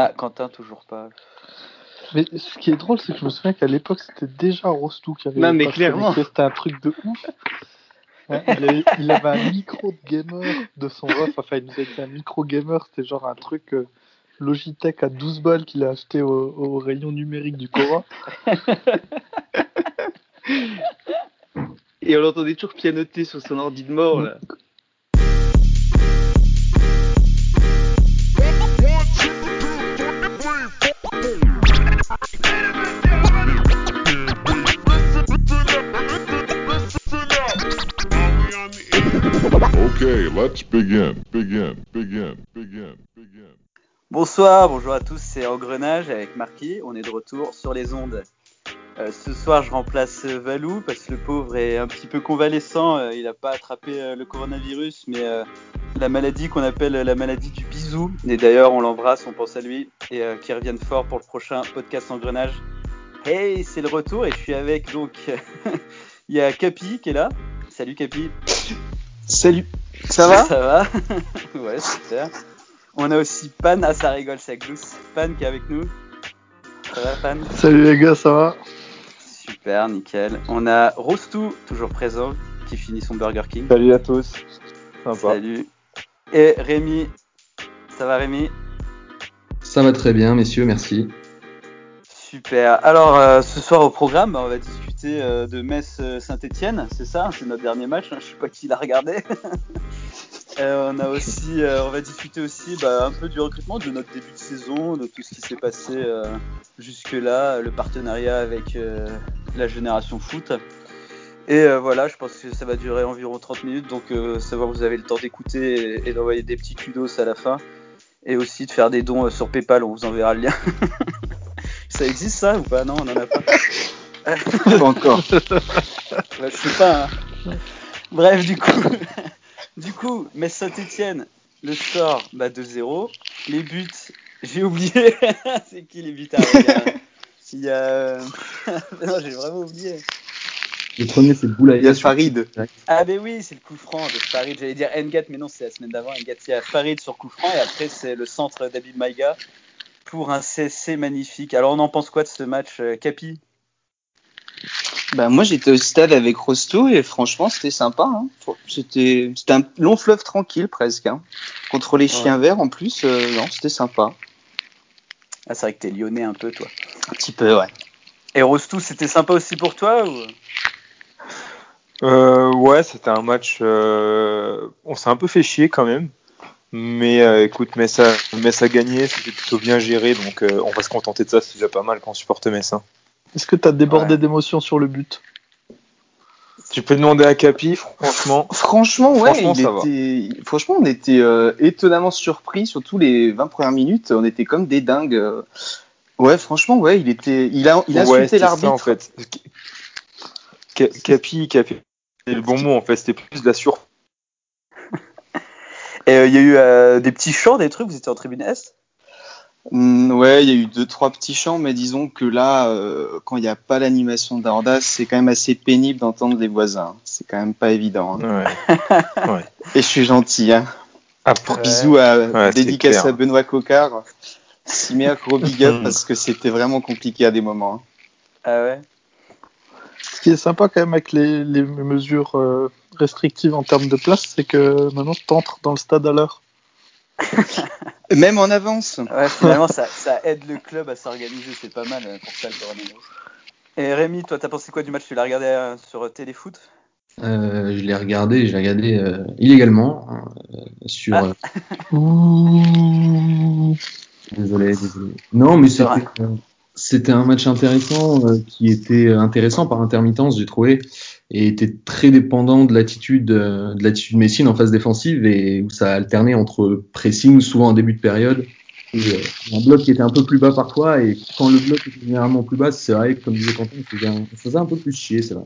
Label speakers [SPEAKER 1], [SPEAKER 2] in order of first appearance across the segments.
[SPEAKER 1] Ah, Quentin, toujours pas.
[SPEAKER 2] Mais ce qui est drôle, c'est que je me souviens qu'à l'époque, c'était déjà Rostou qui avait
[SPEAKER 3] Non, mais clairement.
[SPEAKER 2] C'était un truc de ouf. Ouais, il, avait, il avait un micro de gamer de son ref. Enfin, il nous a dit un micro gamer. C'était genre un truc euh, Logitech à 12 balles qu'il a acheté au, au rayon numérique du Cora.
[SPEAKER 3] Et on l'entendait toujours pianoter sur son ordi de mort, là.
[SPEAKER 4] Let's begin, begin, begin, begin, begin.
[SPEAKER 1] Bonsoir, bonjour à tous, c'est Engrenage avec Marquis. On est de retour sur les ondes. Euh, ce soir, je remplace euh, Valou parce que le pauvre est un petit peu convalescent. Euh, il n'a pas attrapé euh, le coronavirus, mais euh, la maladie qu'on appelle la maladie du bisou. Et d'ailleurs, on l'embrasse, on pense à lui et euh, qu'il revienne fort pour le prochain podcast Engrenage. Hey, c'est le retour et je suis avec donc il y a Capi qui est là. Salut Capi.
[SPEAKER 3] Salut. Ça va
[SPEAKER 1] Ça va Ouais, super. On a aussi Pan, ah ça rigole, ça glousse. Pan qui est avec nous. Ça va Pan
[SPEAKER 2] Salut les gars, ça va
[SPEAKER 1] Super, nickel. On a Rostou, toujours présent, qui finit son Burger King.
[SPEAKER 5] Salut à tous. Sympa.
[SPEAKER 1] Salut. Et Rémi. Ça va Rémi?
[SPEAKER 6] Ça va très bien, messieurs, merci.
[SPEAKER 1] Super. Alors, euh, ce soir au programme, on va discuter euh, de Metz-Saint-Etienne, c'est ça? C'est notre dernier match, hein, je sais pas qui l'a regardé. Euh, on a aussi, euh, on va discuter aussi bah, un peu du recrutement, de notre début de saison, de tout ce qui s'est passé euh, jusque-là, le partenariat avec euh, la génération foot. Et euh, voilà, je pense que ça va durer environ 30 minutes, donc euh, va, vous avez le temps d'écouter et, d'envoyer des petits kudos à la fin. Et aussi de faire des dons euh, sur PayPal, on vous enverra le lien. ça existe ça ou pas? Non, on en a pas.
[SPEAKER 3] Pas encore.
[SPEAKER 1] Bah, je sais pas. hein. Bref, du coup, du coup, mais Saint-Etienne, le score, bah 2-0. Les buts, j'ai oublié. c'est qui les buts à Il y a. non, j'ai vraiment oublié.
[SPEAKER 6] Le premier, c'est Boulaïa.
[SPEAKER 3] Il y a Farid.
[SPEAKER 1] Ah, ben oui, c'est le coup franc de Farid. J'allais dire Ngat, mais non, c'est la semaine d'avant. Ngat, il y a Farid sur coup franc. Et après, c'est le centre d'Abib Maïga pour un CSC magnifique. Alors, on en pense quoi de ce match, euh, Capi?
[SPEAKER 3] Bah, moi, j'étais au stade avec Rosto et franchement, c'était sympa. Hein. C'était c'était un long fleuve tranquille presque. Hein. Contre les chiens verts en plus, euh, non, c'était sympa.
[SPEAKER 1] Ah, c'est vrai que t'es lyonnais un peu, toi.
[SPEAKER 3] Un petit peu, ouais.
[SPEAKER 1] Et Rostou, c'était sympa aussi pour toi ou...
[SPEAKER 5] Euh, ouais, c'était un match. euh, on s'est un peu fait chier quand même. Mais euh, écoute, Metz a, Metz a gagné, c'était plutôt bien géré, donc euh, on va se contenter de ça, c'est déjà pas mal quand on supporte Metz. hein.
[SPEAKER 2] Est-ce que t'as débordé
[SPEAKER 1] Ouais.
[SPEAKER 2] d'émotion sur le but
[SPEAKER 5] Tu peux demander à Capi, franchement.
[SPEAKER 3] Franchement, ouais,
[SPEAKER 5] Franchement,
[SPEAKER 3] il
[SPEAKER 5] ça va.
[SPEAKER 3] était... franchement, on était euh, étonnamment surpris, surtout les 20 premières minutes, on était comme des dingues. euh. Ouais, franchement, ouais, il était, il a, il a
[SPEAKER 5] ouais,
[SPEAKER 3] insulté l'arbitre.
[SPEAKER 5] en fait. Ca- Capi, Capi, c'est le bon mot en fait, c'était plus de la sur.
[SPEAKER 1] Et euh, il y a eu euh, des petits chants, des trucs, vous étiez en tribune Est?
[SPEAKER 3] Mm, ouais, il y a eu deux trois petits chants, mais disons que là, euh, quand il n'y a pas l'animation d'Ordas, c'est quand même assez pénible d'entendre les voisins. C'est quand même pas évident. hein.
[SPEAKER 5] Ouais.
[SPEAKER 3] Et je suis gentil. Hein.
[SPEAKER 5] Après,
[SPEAKER 3] Bisous à
[SPEAKER 5] Ouais,
[SPEAKER 3] dédicace à Benoît Cocard. Simer, gros big up
[SPEAKER 5] Mm.
[SPEAKER 3] parce que c'était vraiment compliqué à des moments. hein.
[SPEAKER 1] Ah ouais
[SPEAKER 2] Ce qui est sympa quand même avec les, les mesures euh, restrictives en termes de place, c'est que maintenant t'entres dans le stade à l'heure.
[SPEAKER 3] Même en avance.
[SPEAKER 1] Ouais, finalement, ça, ça aide le club à s'organiser, c'est pas mal euh, pour ça le coronavirus. Et Rémi, toi, t'as pensé quoi du match? Tu l'as regardé euh, sur Téléfoot?
[SPEAKER 6] Euh, je l'ai regardé, je l'ai regardé euh, illégalement hein, euh, sur.
[SPEAKER 1] Ah.
[SPEAKER 6] euh. Désolé, désolé. Non, mais
[SPEAKER 1] C'est vrai.
[SPEAKER 6] c'était c'était un match intéressant euh, qui était intéressant par intermittence, j'ai trouvé, et était très dépendant de l'attitude euh, de l'attitude Messine en phase défensive et où ça alternait entre pressing souvent en début de période et euh, un bloc qui était un peu plus bas parfois et quand le bloc était généralement plus bas, c'est vrai que comme disait Quentin, ça faisait un, ça faisait un peu plus chier, c'est vrai.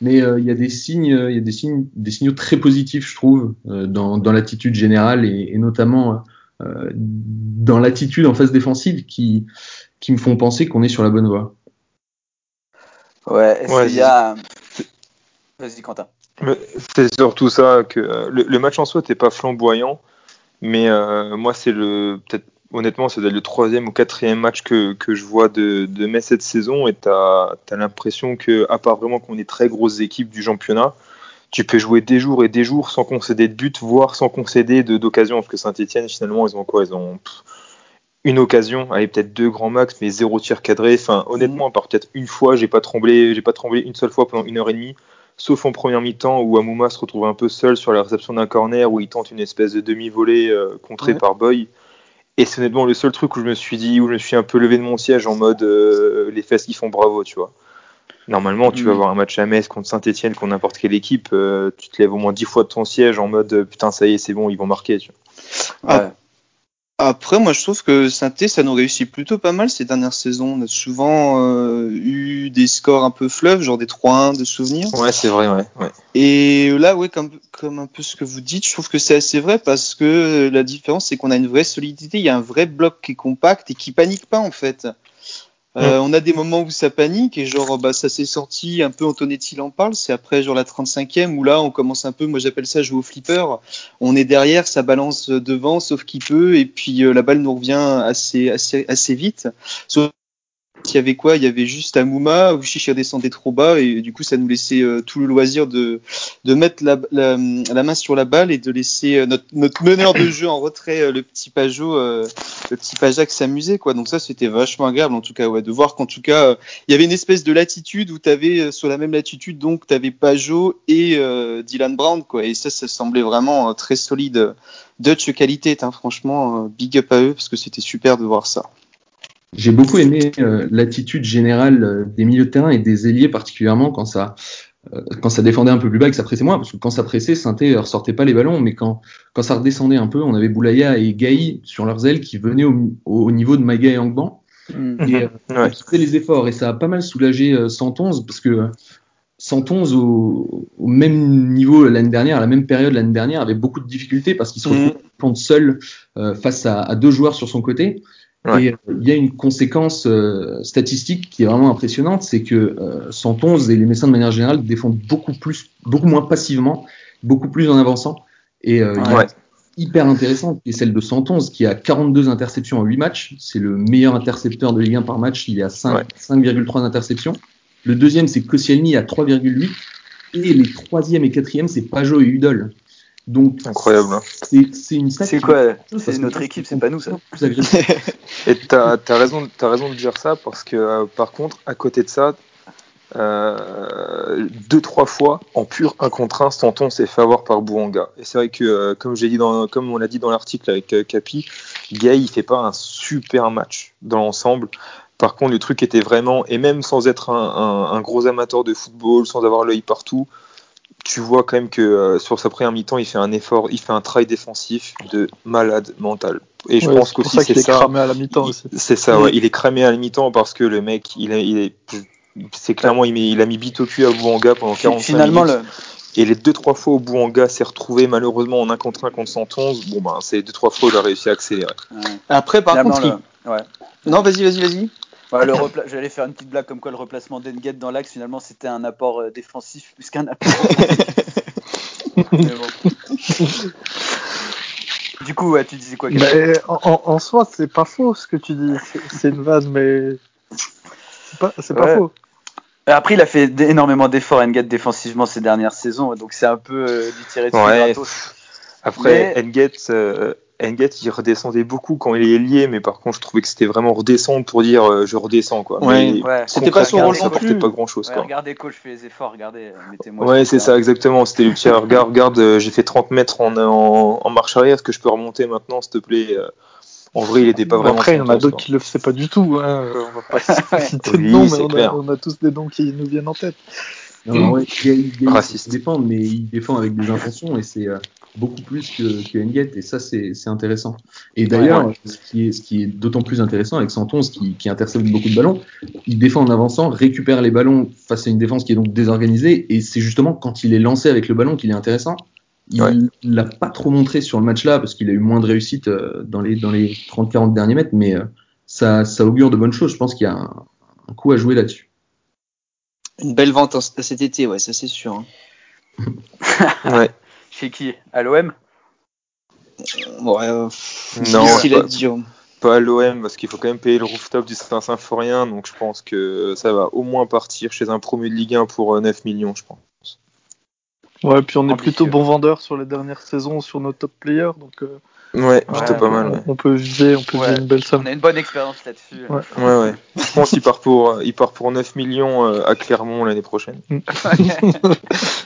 [SPEAKER 6] Mais euh, il y a des signes, il y a des signes, des signaux très positifs, je trouve, euh, dans, dans l'attitude générale et, et notamment euh, dans l'attitude en phase défensive qui, qui me font penser qu'on est sur la bonne voie.
[SPEAKER 1] Ouais,
[SPEAKER 5] Ouais,
[SPEAKER 1] qu'il y a. Vas-y, Quentin.
[SPEAKER 5] C'est surtout ça que euh, le, match en soi n'était pas flamboyant, mais euh, moi c'est le peut-être honnêtement, c'est le troisième ou quatrième match que, que je vois de, de Metz cette saison et tu as, l'impression que, à part vraiment qu'on est très grosses équipes du championnat, tu peux jouer des jours et des jours sans concéder de but, voire sans concéder d'occasion. Parce que Saint-Etienne, finalement, ils ont quoi? Ils ont une occasion, allez peut-être deux grands max, mais zéro tir cadré. Enfin, honnêtement, à part peut-être une fois, j'ai pas tremblé, j'ai pas tremblé une seule fois pendant une heure et demie, sauf en première mi-temps où Amouma se retrouve un peu seul sur la réception d'un corner où il tente une espèce de demi-volée euh, contrée par Boy. Et c'est honnêtement le seul truc où je me suis dit, où je me suis un peu levé de mon siège en mode euh, les fesses qui font bravo, tu vois. Normalement, tu vas avoir un match à Metz contre Saint-Etienne, contre n'importe quelle équipe, euh, tu te lèves au moins dix fois de ton siège en mode putain, ça y est, c'est bon, ils vont marquer. Tu
[SPEAKER 3] vois. Ouais. Après, moi, je trouve que saint ça nous réussit plutôt pas mal ces dernières saisons. On a souvent euh, eu des scores un peu fleuves, genre des 3-1 de souvenirs.
[SPEAKER 5] Ouais, c'est vrai, ouais, ouais.
[SPEAKER 3] Et là, ouais, comme, comme un peu ce que vous dites, je trouve que c'est assez vrai parce que la différence, c'est qu'on a une vraie solidité. Il y a un vrai bloc qui est compact et qui panique pas, en fait. Euh, on a des moments où ça panique et genre bah ça s'est sorti un peu Antonetti en parle c'est après genre la 35e où là on commence un peu moi j'appelle ça jouer au flipper. On est derrière ça balance devant sauf qu'il peut et puis euh, la balle nous revient assez assez assez vite il y avait quoi? Il y avait juste Amouma, où Chichi descendait trop bas et du coup ça nous laissait euh, tout le loisir de, mettre la, la, main sur la balle et de laisser euh, notre, meneur de jeu en retrait, euh, le petit Pajot, le petit Pajac s'amuser quoi. Donc ça c'était vachement agréable en tout cas ouais, de voir qu'en tout cas il y avait une espèce de latitude où tu sur la même latitude donc tu avais Pajot et Dylan Brown quoi et ça ça semblait vraiment très solide. Dutch qualité, hein, franchement big up à eux parce que c'était super de voir ça.
[SPEAKER 6] J'ai beaucoup aimé euh, l'attitude générale euh, des milieux de terrain et des ailiers particulièrement quand ça euh, quand ça défendait un peu plus bas et que ça pressait moins, parce que quand ça pressait, Sainté ressortait pas les ballons, mais quand, quand ça redescendait un peu, on avait Boulaya et Gaï sur leurs ailes qui venaient au, au niveau de Maïga et Angban, mm. et euh, qui faisaient les efforts, et ça a pas mal soulagé euh, 111, parce que 111 au, au même niveau l'année dernière, à la même période l'année dernière, avait beaucoup de difficultés parce qu'il se mm. retrouvait seul face à, à, deux joueurs sur son côté. Et euh, il y a une conséquence euh, statistique qui est vraiment impressionnante, c'est que euh, 111 et les médecins de manière générale défendent beaucoup plus, beaucoup moins passivement, beaucoup plus en avançant. Et euh, ouais. hyper intéressant, qui est celle de 111 qui a 42 interceptions en 8 matchs. C'est le meilleur intercepteur de Ligue 1 par match. Il y a 5,3 interceptions. Le deuxième, c'est Koscielny à 3,8. Et les troisième et quatrième, c'est Pajot et Udol. Donc,
[SPEAKER 5] incroyable. Hein.
[SPEAKER 6] C'est une
[SPEAKER 1] C'est quoi C'est notre équipe, c'est pas nous ça.
[SPEAKER 5] Et t'as as raison, as raison de dire ça parce que euh, par contre, à côté de ça, euh, deux trois fois en pur un contre un, Stanton s'est fait avoir par Bouanga. Et c'est vrai que euh, comme j'ai dit dans, comme on l'a dit dans l'article avec euh, Capi, Gay il fait pas un super match dans l'ensemble. Par contre, le truc était vraiment, et même sans être un, un, un gros amateur de football, sans avoir l'œil partout, tu vois quand même que euh, sur sa première mi-temps, il fait un effort, il fait un travail défensif de malade mental. Et je
[SPEAKER 2] ouais,
[SPEAKER 5] pense qu'aussi
[SPEAKER 2] c'est ça. cramé à la mi-temps aussi.
[SPEAKER 5] C'est ça, ouais. Il est cramé à la mi-temps parce que le mec, il, est, il est, c'est clairement, il, met, il, a mis bite au cul à Bouanga pendant 45
[SPEAKER 1] Finalement,
[SPEAKER 5] minutes.
[SPEAKER 1] Le...
[SPEAKER 5] Et les deux trois fois où Bouanga s'est retrouvé malheureusement en 1 contre 1 contre 111, bon ben c'est deux trois fois où il a réussi à accélérer.
[SPEAKER 3] Ouais. Après par
[SPEAKER 1] Finalement,
[SPEAKER 3] contre,
[SPEAKER 1] le... ouais.
[SPEAKER 3] non vas-y vas-y vas-y.
[SPEAKER 1] Ouais, le repla... J'allais faire une petite blague comme quoi le replacement d'Enguet dans l'axe, finalement, c'était un apport euh, défensif plus qu'un apport. bon. du coup, ouais, tu disais quoi
[SPEAKER 2] mais en, en, soi, c'est pas faux ce que tu dis. C'est une vanne, mais c'est pas, c'est pas
[SPEAKER 1] ouais.
[SPEAKER 2] faux.
[SPEAKER 1] Après, il a fait énormément d'efforts Enguet défensivement ces dernières saisons, donc c'est un peu euh, du tiré de
[SPEAKER 5] ouais. Après, mais... Euh, Enget, il redescendait beaucoup quand il est lié, mais par contre, je trouvais que c'était vraiment redescendre pour dire euh, je redescends quoi.
[SPEAKER 3] Ouais, ouais. C'était pas son rôle
[SPEAKER 5] non plus. pas grand chose
[SPEAKER 1] ouais,
[SPEAKER 5] quoi.
[SPEAKER 1] Regardez coach, je fais les efforts, regardez, mettez-moi.
[SPEAKER 5] Ouais, c'est ça exactement. C'était le petit regarde, regarde, euh, j'ai fait 30 mètres en, en, en marche arrière, est-ce que je peux remonter maintenant, s'il te plaît euh, En vrai, il était pas vraiment.
[SPEAKER 2] Après, il y en a d'autres qui le faisaient pas du tout. Hein. On va pas citer de
[SPEAKER 5] Oui,
[SPEAKER 2] noms,
[SPEAKER 5] c'est
[SPEAKER 2] mais on a,
[SPEAKER 5] clair.
[SPEAKER 2] on a tous des noms qui nous viennent en tête.
[SPEAKER 6] Non, non, ouais,
[SPEAKER 5] Raciste.
[SPEAKER 6] il défend, mais il défend avec des intentions et c'est euh, beaucoup plus que, que Nguet et ça c'est intéressant. Et d'ailleurs,
[SPEAKER 5] Ouais,
[SPEAKER 6] ce qui est ce qui est d'autant plus intéressant avec Santonz qui, qui intercepte beaucoup de ballons, il défend en avançant, récupère les ballons face à une défense qui est donc désorganisée et c'est justement quand il est lancé avec le ballon qu'il est intéressant. Il
[SPEAKER 5] Ouais.
[SPEAKER 6] l'a pas trop montré sur le match là parce qu'il a eu moins de réussite euh, dans les dans les 30-40 derniers mètres, mais euh, ça ça augure de bonnes choses. Je pense qu'il y a un, un coup à jouer là-dessus.
[SPEAKER 3] Une belle vente en- cet été, ouais, ça c'est sûr. hein.
[SPEAKER 5] Ouais.
[SPEAKER 1] Chez qui? À l'OM
[SPEAKER 3] Ouais, euh,
[SPEAKER 5] Non, pas-
[SPEAKER 3] dire.
[SPEAKER 5] pas à l'OM parce qu'il faut quand même payer le rooftop du Saint-Symphorien, donc je pense que ça va au moins partir chez un promu de Ligue 1 pour euh, 9 millions, je pense.
[SPEAKER 2] Ouais, puis on est
[SPEAKER 1] Ambitieux.
[SPEAKER 2] plutôt bon vendeur sur les dernières saisons sur nos top players, donc euh,
[SPEAKER 5] Ouais, plutôt
[SPEAKER 1] Ouais,
[SPEAKER 5] pas mal. Ouais,
[SPEAKER 2] on peut viser, on peut
[SPEAKER 1] Ouais.
[SPEAKER 2] viser une belle somme.
[SPEAKER 1] On a une bonne expérience là-dessus.
[SPEAKER 2] Ouais.
[SPEAKER 5] ouais. ouais. Je pense qu'il part pour, euh, il part pour 9 millions euh, à Clermont l'année prochaine.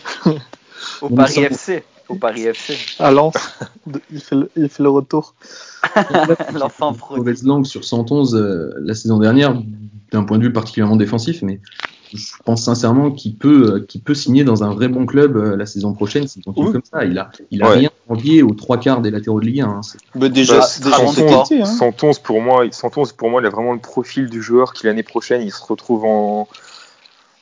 [SPEAKER 1] Au Paris FC. Au Paris FC.
[SPEAKER 2] À Lens, il, fait le, il fait le retour.
[SPEAKER 1] L'enfant
[SPEAKER 6] mauvaise langue sur 111 euh, la saison dernière, d'un point de vue particulièrement défensif, mais je pense sincèrement qu'il peut, euh, qu'il peut signer dans un vrai bon club euh, la saison prochaine s'il continue
[SPEAKER 3] Oui.
[SPEAKER 6] comme ça. Il a, il a
[SPEAKER 5] Ouais.
[SPEAKER 6] rien envié aux trois quarts des latéraux de Ligue 1. hein. C'est-
[SPEAKER 3] Bah, déjà,
[SPEAKER 5] Bah,
[SPEAKER 3] déjà
[SPEAKER 1] Santon,
[SPEAKER 3] cet
[SPEAKER 1] hein.
[SPEAKER 3] été. Hein.
[SPEAKER 5] 111 pour moi, 111 pour moi, il a vraiment le profil du joueur qui l'année prochaine, il se retrouve en.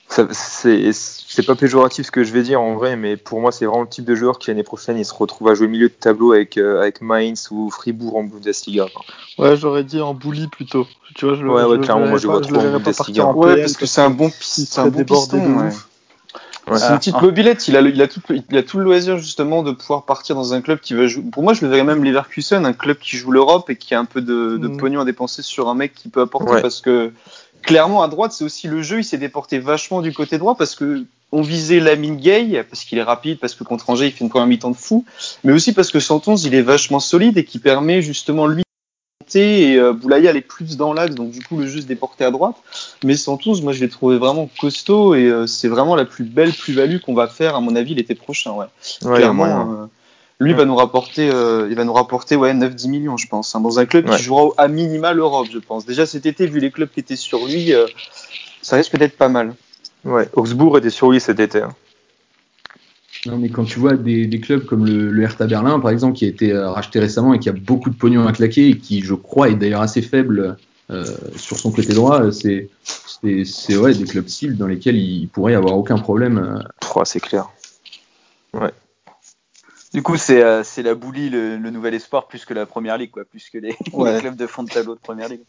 [SPEAKER 5] C'est pas péjoratif ce que je vais dire en vrai, mais pour moi, c'est vraiment le type de joueur qui l'année prochaine, il se retrouve à jouer milieu de tableau avec, euh, avec Mainz ou Fribourg en Bundesliga. quoi.
[SPEAKER 2] Ouais, j'aurais dit en bully plutôt. Tu vois, je le,
[SPEAKER 5] Ouais,
[SPEAKER 2] je
[SPEAKER 5] clairement, moi, je vois trop en Bundesliga.
[SPEAKER 2] en
[SPEAKER 3] Ouais, parce que c'est un bon, c'est un bon piston.
[SPEAKER 2] de
[SPEAKER 3] ouais.
[SPEAKER 2] ouf.
[SPEAKER 5] Ouais.
[SPEAKER 3] C'est une petite
[SPEAKER 1] Ah.
[SPEAKER 3] mobilette. Il a, le- il, a tout, le- il a tout le loisir justement de pouvoir partir dans un club qui va jouer. Pour moi, je le verrais même Leverkusen, un club qui joue l'Europe et qui a un peu de, de
[SPEAKER 2] Mhm.
[SPEAKER 3] pognon à dépenser sur un mec qui peut apporter.
[SPEAKER 5] Ouais.
[SPEAKER 3] Parce que clairement, à droite, c'est aussi le jeu. Il s'est déporté vachement du côté droit parce que on visait Lamine Gay parce qu'il est rapide, parce que contre Angers, il fait une première mi-temps de fou, mais aussi parce que Santos, il est vachement solide et qui permet justement lui de monter et euh, Boulaya elle est plus dans l'axe, donc du coup le jeu se déporté à droite. Mais Santos, moi je l'ai trouvé vraiment costaud et euh, c'est vraiment la plus belle plus-value qu'on va faire à mon avis l'été prochain. Ouais.
[SPEAKER 5] Ouais.
[SPEAKER 3] Clairement, euh, lui
[SPEAKER 5] Ouais.
[SPEAKER 3] va nous rapporter, euh, il va nous rapporter ouais 9-10 millions je pense, hein, dans un club
[SPEAKER 5] Ouais.
[SPEAKER 3] qui jouera à minima l'Europe je pense. Déjà cet été vu les clubs qui étaient sur lui, euh, ça risque d'être pas mal.
[SPEAKER 5] Ouais, Augsbourg était sur lui cet été. hein.
[SPEAKER 6] Non, mais quand tu vois des, des clubs comme le, le Hertha Berlin, par exemple, qui a été euh, racheté récemment et qui a beaucoup de pognon à claquer et qui, je crois, est d'ailleurs assez faible euh, sur son côté droit, c'est ouais, des clubs cibles dans lesquels il pourrait y avoir aucun problème.
[SPEAKER 5] Pouah, c'est clair.
[SPEAKER 1] Du coup, c'est euh, c'est la boulie, le, le nouvel espoir, plus que la première ligue, quoi, plus que les,
[SPEAKER 3] Ouais.
[SPEAKER 1] les clubs de fond de tableau de première ligue.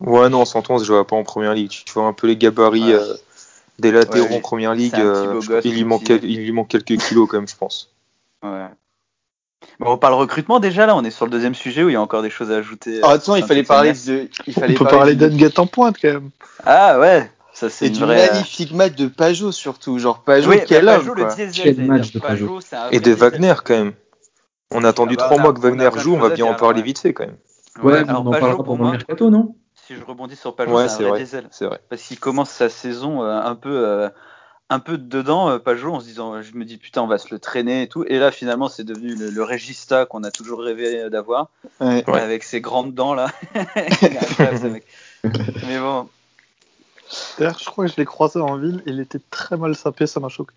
[SPEAKER 5] Ouais, non, 111, je vois pas en première ligue. Tu vois un peu les gabarits
[SPEAKER 1] Ouais.
[SPEAKER 5] euh, des latéraux
[SPEAKER 1] Ouais,
[SPEAKER 5] en première ligue. euh,
[SPEAKER 1] gosse,
[SPEAKER 5] il, lui manque, il lui manque quelques kilos, quand même, je pense.
[SPEAKER 1] Ouais. Bon, on parle recrutement déjà, là, on est sur le deuxième sujet où il y a encore des choses à ajouter.
[SPEAKER 3] Ah,
[SPEAKER 1] euh,
[SPEAKER 3] attends, il
[SPEAKER 1] sur
[SPEAKER 3] fallait parler de, il
[SPEAKER 2] On
[SPEAKER 3] fallait
[SPEAKER 2] peut parler
[SPEAKER 3] de-
[SPEAKER 2] d'Enguet en pointe quand même.
[SPEAKER 1] Ah ouais, ça c'est
[SPEAKER 3] du
[SPEAKER 1] vraie.
[SPEAKER 3] magnifique match de Pajot surtout, genre Pajot
[SPEAKER 1] Oui,
[SPEAKER 3] quel homme
[SPEAKER 1] Pajot,
[SPEAKER 3] quoi.
[SPEAKER 1] le diesel,
[SPEAKER 6] Quel
[SPEAKER 1] j'allais
[SPEAKER 6] match
[SPEAKER 1] dire.
[SPEAKER 6] de Pajot.
[SPEAKER 1] c'est un
[SPEAKER 5] Et de. Wagner, quand même. On a attendu
[SPEAKER 1] Ah bah,
[SPEAKER 5] trois mois que Wagner joue, on va bien en parler
[SPEAKER 1] ouais.
[SPEAKER 5] vite fait, quand même.
[SPEAKER 6] Ouais, on en
[SPEAKER 1] Pajot,
[SPEAKER 6] parlera
[SPEAKER 1] pour
[SPEAKER 6] le mercato, non?
[SPEAKER 1] Si je rebondis sur Pajot,
[SPEAKER 5] Ouais,
[SPEAKER 1] c'est vrai
[SPEAKER 5] vrai.
[SPEAKER 1] diesel.
[SPEAKER 5] C'est vrai.
[SPEAKER 1] Parce qu'il commence sa saison euh, un peu euh, un peu dedans, euh, Pajot, en se disant, je me dis putain, on va se le traîner et tout. Et là, finalement, c'est devenu le, le Regista qu'on a toujours rêvé d'avoir,
[SPEAKER 3] Ouais.
[SPEAKER 5] Ouais.
[SPEAKER 1] avec ses grandes dents là. Il est incroyable, ce mec. Mais bon,
[SPEAKER 2] D'ailleurs, je crois que je l'ai croisé en ville, il était très mal sapé, ça m'a choqué.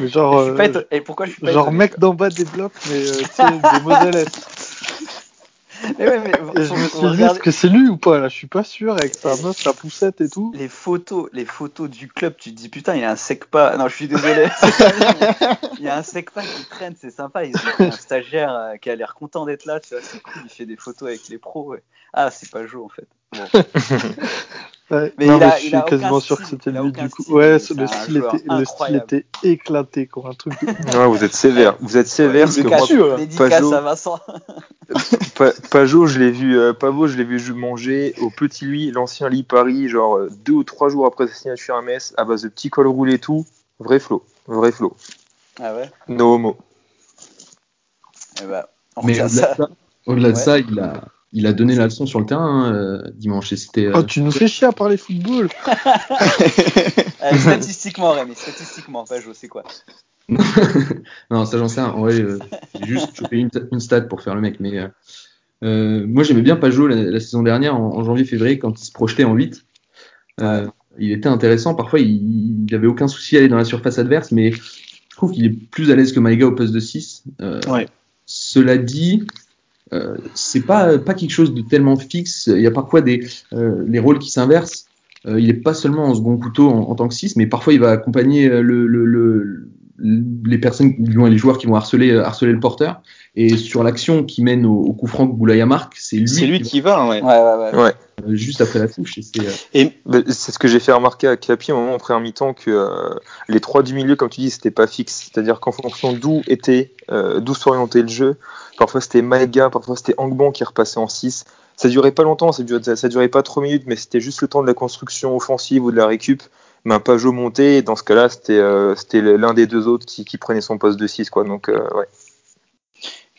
[SPEAKER 2] Mais genre,
[SPEAKER 1] je suis pas
[SPEAKER 2] euh,
[SPEAKER 1] éton- Et pourquoi je suis pas
[SPEAKER 2] genre mec d'en bas des blocs, mais euh, tu sais, des Moselles.
[SPEAKER 1] Mais ouais, mais
[SPEAKER 2] Et je me suis dit, est-ce que c'est lui ou pas là? Je suis pas sûr, avec sa meuf, sa poussette et tout.
[SPEAKER 1] les photos, les photos du club, tu te dis putain, il y a un secpa. Non, je suis désolé. pas il y a un secpa qui traîne, c'est sympa. Ils ont un stagiaire euh, qui a l'air content d'être là, tu vois, c'est cool. Il fait des photos avec les pros. ouais. Ah, c'est pas jour en fait. Bon.
[SPEAKER 2] Ouais.
[SPEAKER 1] Mais
[SPEAKER 2] non,
[SPEAKER 1] il
[SPEAKER 2] mais
[SPEAKER 1] a-
[SPEAKER 2] je
[SPEAKER 1] il
[SPEAKER 2] suis quasiment sûr que c'était lui du coup.
[SPEAKER 1] style,
[SPEAKER 2] Ouais, le style, était, le style était éclaté, quoi. Un truc.
[SPEAKER 5] Ouais, vous êtes sévère. Vous êtes sévère parce que moi,
[SPEAKER 3] ouais.
[SPEAKER 1] Dédicace
[SPEAKER 5] Pajot.
[SPEAKER 1] à Vincent.
[SPEAKER 5] Pa- Pajot, je l'ai vu, euh, Pavot, je l'ai vu manger au Petit Louis, l'ancien lit Paris, genre euh, deux ou trois jours après sa signature à Metz, à base de petits cols roulés et tout. Vrai flow, vrai flow.
[SPEAKER 1] Ah ouais?
[SPEAKER 5] No homo.
[SPEAKER 1] Eh ben, on
[SPEAKER 6] Mais au-delà de
[SPEAKER 1] Ouais.
[SPEAKER 6] ça, il a, il a donné la leçon sur le terrain hein, euh, dimanche. Et c'était. euh,
[SPEAKER 2] Oh, tu nous fais chier à parler football.
[SPEAKER 1] Allez, statistiquement, Rémi, statistiquement, Pajot, c'est quoi?
[SPEAKER 6] Non, ça j'en sais rien. Euh, j'ai juste chopé une, une stat pour faire le mec. Mais euh, euh, moi, j'aimais bien Pajot la, la saison dernière, en, en janvier-février, quand il se projetait en 8. Euh, Il était intéressant. Parfois, il, il avait aucun souci à aller dans la surface adverse, mais je trouve qu'il est plus à l'aise que Maïga au poste de 6. Euh,
[SPEAKER 3] Ouais.
[SPEAKER 6] Cela dit, euh, c'est pas pas quelque chose de tellement fixe. Il y a parfois des euh, les rôles qui s'inversent. Euh, il est pas seulement en second couteau en, en tant que 6, mais parfois il va accompagner euh, le, le, le- les personnes, les joueurs qui vont harceler euh, harceler le porteur. Et sur l'action qui mène au, au coup franc que Boulaya marque, c'est lui,
[SPEAKER 3] C'est lui
[SPEAKER 6] qui
[SPEAKER 3] qui va, ouais.
[SPEAKER 1] Ouais, ouais, ouais.
[SPEAKER 5] Ouais.
[SPEAKER 6] Euh, juste après la touche. Et c'est, euh,
[SPEAKER 3] Et
[SPEAKER 5] C'est ce que j'ai fait remarquer à Capi au moment en première mi-temps que euh, les trois du milieu, comme tu dis, c'était pas fixe. C'est-à-dire qu'en fonction d'où était, euh, d'où s'orientait le jeu, parfois c'était Maïga, parfois c'était Angbon qui repassait en 6. ça durait pas longtemps, ça durait, ça durait pas trop minutes, mais c'était juste le temps de la construction offensive ou de la récup. Mais un Pajot monté, et dans ce cas-là, c'était euh, c'était l'un des deux autres qui, qui prenait son poste de 6, quoi. Donc, euh, ouais.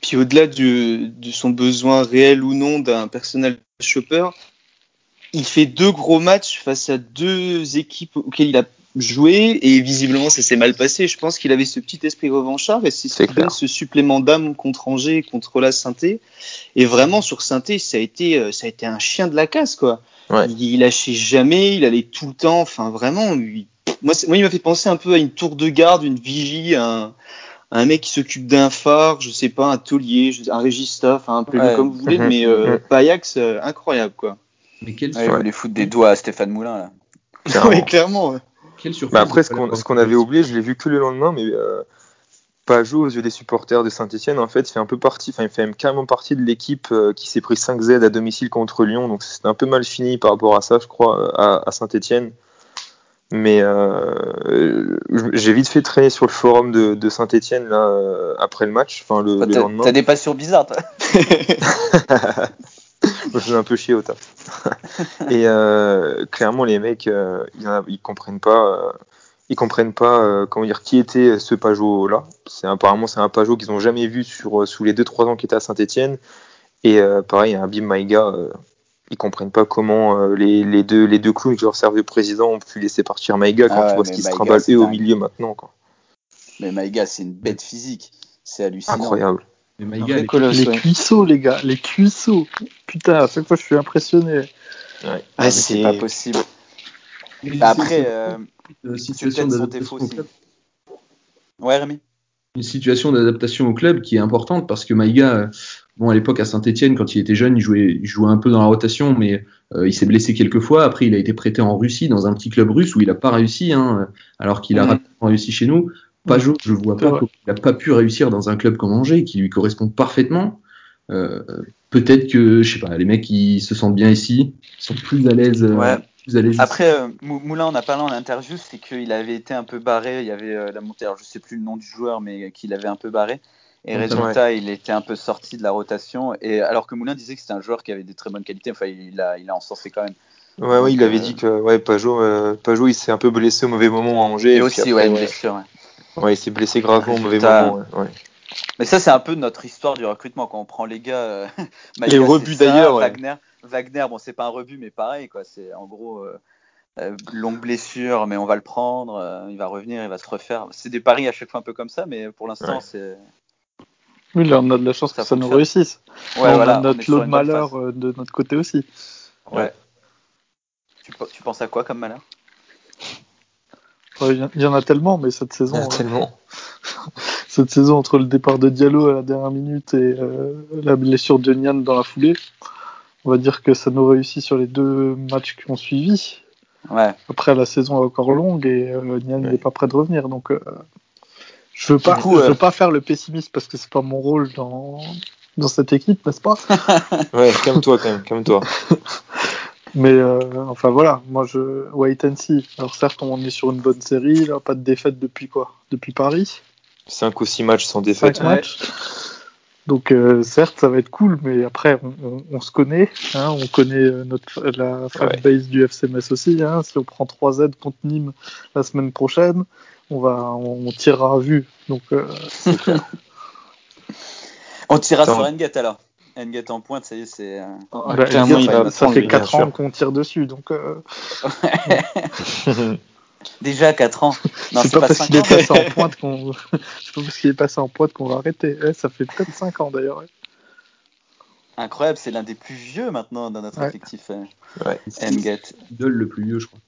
[SPEAKER 3] Puis au-delà de son besoin réel ou non d'un personnel shopper, il fait deux gros matchs face à deux équipes auxquelles il a joué et visiblement ça s'est mal passé. Je pense qu'il avait ce petit esprit revanchard et c'est ce supplément d'âme contre Angers, contre la Synthé. Et vraiment sur Synthé, ça a été euh, ça a été un chien de la casse quoi.
[SPEAKER 5] Ouais.
[SPEAKER 3] Il, lâchait jamais, il allait tout le temps. Enfin vraiment, moi, il m'a fait penser un peu à une tour de garde, une vigie, un un mec qui s'occupe d'un phare, je sais pas, un taulier, un régista, enfin un peu
[SPEAKER 1] Ouais.
[SPEAKER 3] comme vous voulez,
[SPEAKER 5] Mhm.
[SPEAKER 3] mais euh,
[SPEAKER 5] Mhm.
[SPEAKER 3] Paillax, euh, incroyable quoi.
[SPEAKER 6] Mais
[SPEAKER 1] il
[SPEAKER 6] sur-
[SPEAKER 1] voulait foutre des doigts à Stéphane Moulin là.
[SPEAKER 5] Clairement.
[SPEAKER 3] Ouais, clairement. ouais.
[SPEAKER 6] quelle surprise.
[SPEAKER 5] Bah après, ce qu'on
[SPEAKER 6] l'avoir
[SPEAKER 5] ce qu'on avait oublié, je l'ai vu que le lendemain, mais euh, Pajot, aux yeux des supporters de Saint-Etienne, en fait, fait un peu partie, enfin, il fait même carrément partie de l'équipe euh, qui s'est pris 5 Z à domicile contre Lyon, donc c'était un peu mal fini par rapport à ça, je crois, euh, à, à Saint-Etienne. Mais euh, j'ai vite fait traîner sur le forum de, de Saint-Etienne là après le match, enfin le,
[SPEAKER 1] Bah,
[SPEAKER 5] le lendemain.
[SPEAKER 1] t'as des passions bizarres toi.
[SPEAKER 5] Je me faisais un peu chier au taf. et euh, clairement, les mecs, euh, ils, a- ils comprennent pas, ils comprennent pas, euh, comment dire, qui était ce Pajot là. C'est apparemment c'est un Pajot qu'ils ont jamais vu sur sous les 2-3 ans qu'il était à Saint-Etienne. Et pareil, un Bim Maïga, ils comprennent pas comment les, les deux les deux clowns qui leur servent de président ont pu laisser partir Maïga quand
[SPEAKER 1] Ah ouais,
[SPEAKER 5] tu vois ce qui se trimballe au milieu maintenant, quoi.
[SPEAKER 1] Mais Maïga, c'est une bête physique. C'est hallucinant.
[SPEAKER 5] Incroyable.
[SPEAKER 6] Mais
[SPEAKER 3] Un
[SPEAKER 6] Maïga,
[SPEAKER 3] colosse,
[SPEAKER 2] Les
[SPEAKER 3] ouais.
[SPEAKER 2] cuisseaux, les gars, les cuisseaux. Putain, à chaque fois je suis impressionné.
[SPEAKER 1] Ah,
[SPEAKER 3] Ouais,
[SPEAKER 1] mais
[SPEAKER 3] c'est
[SPEAKER 1] c'est pas possible. Bah, après, euh,
[SPEAKER 6] une
[SPEAKER 1] c'est
[SPEAKER 6] situation d'adaptation
[SPEAKER 1] défaut
[SPEAKER 6] au
[SPEAKER 1] aussi.
[SPEAKER 6] club.
[SPEAKER 1] Ouais, Rémi.
[SPEAKER 6] une situation d'adaptation au club qui est importante parce que Maïga, euh, bon à l'époque à Saint-Etienne quand il était jeune, il jouait, il jouait un peu dans la rotation, mais euh, il s'est blessé quelques fois. Après, il a été prêté en Russie dans un petit club russe où il a pas réussi, hein, alors qu'il a rapidement réussi chez nous. Pajot, je vois pas comment il a pas pu réussir dans un club comme Angers qui lui correspond parfaitement. Euh, Peut-être que je sais pas, les mecs ils se sentent bien ici, ils sont plus à l'aise. euh,
[SPEAKER 1] Ouais. Après, euh, Mou- Moulin, on a parlé en interview, c'est qu'il avait été un peu barré. Il y avait euh, la montée, alors je sais plus le nom du joueur, mais qu'il avait un peu barré. Et
[SPEAKER 6] Ouais,
[SPEAKER 1] résultat, il était un peu sorti de la rotation. Et alors que Moulin disait que c'était un joueur qui avait des très bonnes qualités. Enfin, il a, il a encensé quand même.
[SPEAKER 5] Ouais, ouais, il avait
[SPEAKER 1] euh,
[SPEAKER 5] dit que ouais, Pajot, euh, Pajot, il s'est un peu blessé au mauvais moment à Angers.
[SPEAKER 1] Et, aussi,
[SPEAKER 5] après,
[SPEAKER 1] ouais, une
[SPEAKER 5] ouais,
[SPEAKER 1] blessure. Ouais.
[SPEAKER 5] il s'est blessé gravement au mauvais moment. ouais, ouais.
[SPEAKER 1] Mais ça, c'est un peu notre histoire du recrutement. Quand on prend les gars, euh,
[SPEAKER 3] Les rebuts d'ailleurs, ouais.
[SPEAKER 1] Wagner, Wagner, bon, c'est pas un rebut, mais pareil, quoi. C'est en gros euh, euh, longue blessure, mais on va le prendre. euh, il va revenir, il va se refaire. C'est des paris à chaque fois un peu comme ça, mais pour l'instant,
[SPEAKER 5] Ouais.
[SPEAKER 1] c'est.
[SPEAKER 2] Oui, là on a de la chance
[SPEAKER 1] Ça
[SPEAKER 2] que ça nous réussisse.
[SPEAKER 1] Ouais,
[SPEAKER 2] on
[SPEAKER 1] voilà.
[SPEAKER 2] a notre lot de malheur de notre côté aussi.
[SPEAKER 1] Ouais. Tu, pe- tu penses à quoi comme malheur?
[SPEAKER 2] Il y, en- a tellement, mais cette saison, euh,
[SPEAKER 5] tellement.
[SPEAKER 2] cette saison entre le départ de Diallo à la dernière minute et euh, la blessure de Nian dans la foulée, on va dire que ça nous réussit sur les deux matchs qui ont suivi.
[SPEAKER 1] Ouais.
[SPEAKER 2] Après, la saison est encore longue et euh, Nian
[SPEAKER 5] Ouais.
[SPEAKER 2] n'est pas prêt de revenir. Donc, euh, je veux pas,
[SPEAKER 1] Du coup,
[SPEAKER 2] je
[SPEAKER 1] euh,
[SPEAKER 2] veux pas faire le pessimiste parce que c'est pas mon rôle dans, dans cette équipe, n'est-ce pas?
[SPEAKER 5] Ouais, calme-toi quand même, calme-toi.
[SPEAKER 2] Mais euh, enfin voilà, moi je wait and see. Alors certes, on est sur une bonne série, là, pas de défaite depuis quoi? Depuis Paris,
[SPEAKER 5] 5 ou 6 matchs sans
[SPEAKER 2] cinq
[SPEAKER 5] défaite.
[SPEAKER 1] Ouais.
[SPEAKER 2] matchs. Donc euh, certes, ça va être cool, mais après on, on- on se connaît, hein, on connaît euh, notre la fanbase du FCMS aussi. Hein, si on prend 3 Z contre Nîmes la semaine prochaine, on va on, on tirera à vue. Donc euh,
[SPEAKER 1] On tirera
[SPEAKER 5] Attends.
[SPEAKER 1] sur alors. Enget en pointe, ça y est, c'est. euh,
[SPEAKER 2] bah, Edgar,
[SPEAKER 3] il
[SPEAKER 2] ça,
[SPEAKER 3] va
[SPEAKER 2] ça
[SPEAKER 3] prendre,
[SPEAKER 2] fait
[SPEAKER 3] bien
[SPEAKER 2] 4
[SPEAKER 5] sûr.
[SPEAKER 2] ans qu'on tire dessus, donc euh,
[SPEAKER 1] Déjà 4 ans. Non,
[SPEAKER 2] c'est pas, parce
[SPEAKER 1] 5
[SPEAKER 2] qu'il est passé en pointe qu'on c'est pas parce qu'il est passé en pointe qu'on va arrêter. Ouais, ça fait peut-être 5 ans d'ailleurs. ouais.
[SPEAKER 1] Incroyable, c'est l'un des plus vieux maintenant dans notre
[SPEAKER 2] Ouais.
[SPEAKER 1] effectif. euh,
[SPEAKER 5] Ouais.
[SPEAKER 1] Enget.
[SPEAKER 6] Idole le plus vieux, je crois.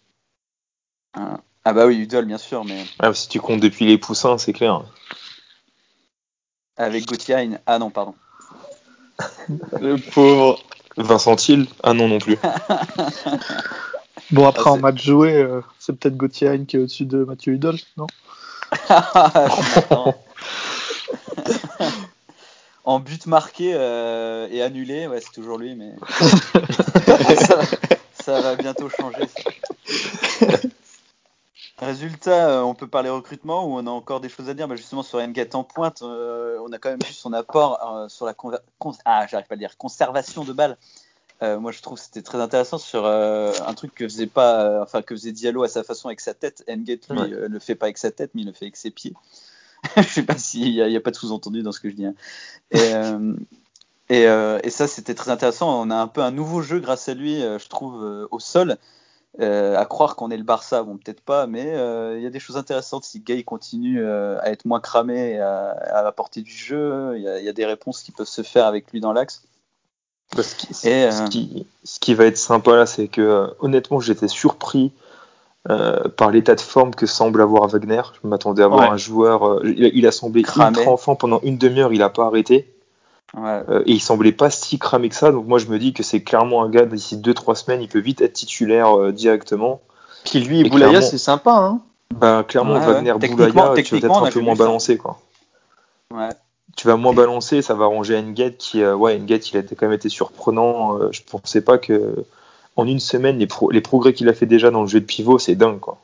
[SPEAKER 1] Hein. Ah bah oui, Udol, bien sûr, mais
[SPEAKER 5] Ah, si tu comptes depuis les poussins, c'est clair.
[SPEAKER 1] avec Gauthier. Ah non, pardon.
[SPEAKER 3] Le pauvre.
[SPEAKER 5] Vincent Hill Ah non, non plus.
[SPEAKER 2] Bon, après,
[SPEAKER 1] Ah,
[SPEAKER 2] en match joué, euh, c'est peut-être Gauthier Hein qui est au-dessus de Mathieu Hudol, non
[SPEAKER 1] Non. en but marqué euh, et annulé, ouais, c'est toujours lui, mais ça, ça va bientôt changer. ça. Résultat, euh, on peut parler recrutement ou on a encore des choses à dire? Bah, Justement sur Ngat en pointe, euh, on a quand même vu son apport euh, sur la ah, j'arrive pas à dire, conservation de balles. euh, moi je trouve que c'était très intéressant sur un truc que faisait pas, enfin que faisait Diallo à sa façon avec sa tête. Engate lui
[SPEAKER 5] Ouais.
[SPEAKER 1] le fait pas avec sa tête, mais il le fait avec ses pieds. je sais pas s'il y, y a pas de sous-entendu dans ce que je dis. hein. Et, et, et ça c'était très intéressant. On a un peu un nouveau jeu grâce à lui, je trouve, au sol. Euh, à croire qu'on est le Barça, bon peut-être pas, mais euh, il y a des choses intéressantes si Gay continue euh, à être moins cramé, à, à apporter du jeu, il y, a, il y a des réponses qui peuvent se faire avec lui dans l'axe.
[SPEAKER 5] Bah, ce, qui,
[SPEAKER 1] Et,
[SPEAKER 5] ce qui- ce qui va être sympa là, c'est que honnêtement, j'étais surpris par l'état de forme que semble avoir Wagner. Je m'attendais à voir
[SPEAKER 1] Ouais.
[SPEAKER 5] un joueur. il, a, il a semblé
[SPEAKER 1] Cramé.
[SPEAKER 5] ultra enfant pendant une demi-heure, il a pas arrêté.
[SPEAKER 1] Ouais.
[SPEAKER 5] Euh, et il semblait pas si cramé que ça. Donc moi, je me dis que c'est clairement un gars d'ici 2-3 semaines, il peut vite être titulaire euh, directement.
[SPEAKER 3] Puis lui
[SPEAKER 5] Et
[SPEAKER 3] Boulaya,
[SPEAKER 5] clairement-
[SPEAKER 3] c'est sympa, hein.
[SPEAKER 5] Bah, clairement,
[SPEAKER 1] Ouais, ouais.
[SPEAKER 5] Wagner,
[SPEAKER 1] Techniquement-
[SPEAKER 5] Boulaya, tu vas être un
[SPEAKER 1] a
[SPEAKER 5] peu moins balancé, quoi.
[SPEAKER 1] Ouais.
[SPEAKER 5] tu vas moins balancer, ça va arranger Engate qui, euh, ouais, Engate, il a quand même été surprenant. Je pensais pas que en une semaine, les, pro- les progrès qu'il a fait déjà dans le jeu de pivot, c'est dingue, quoi.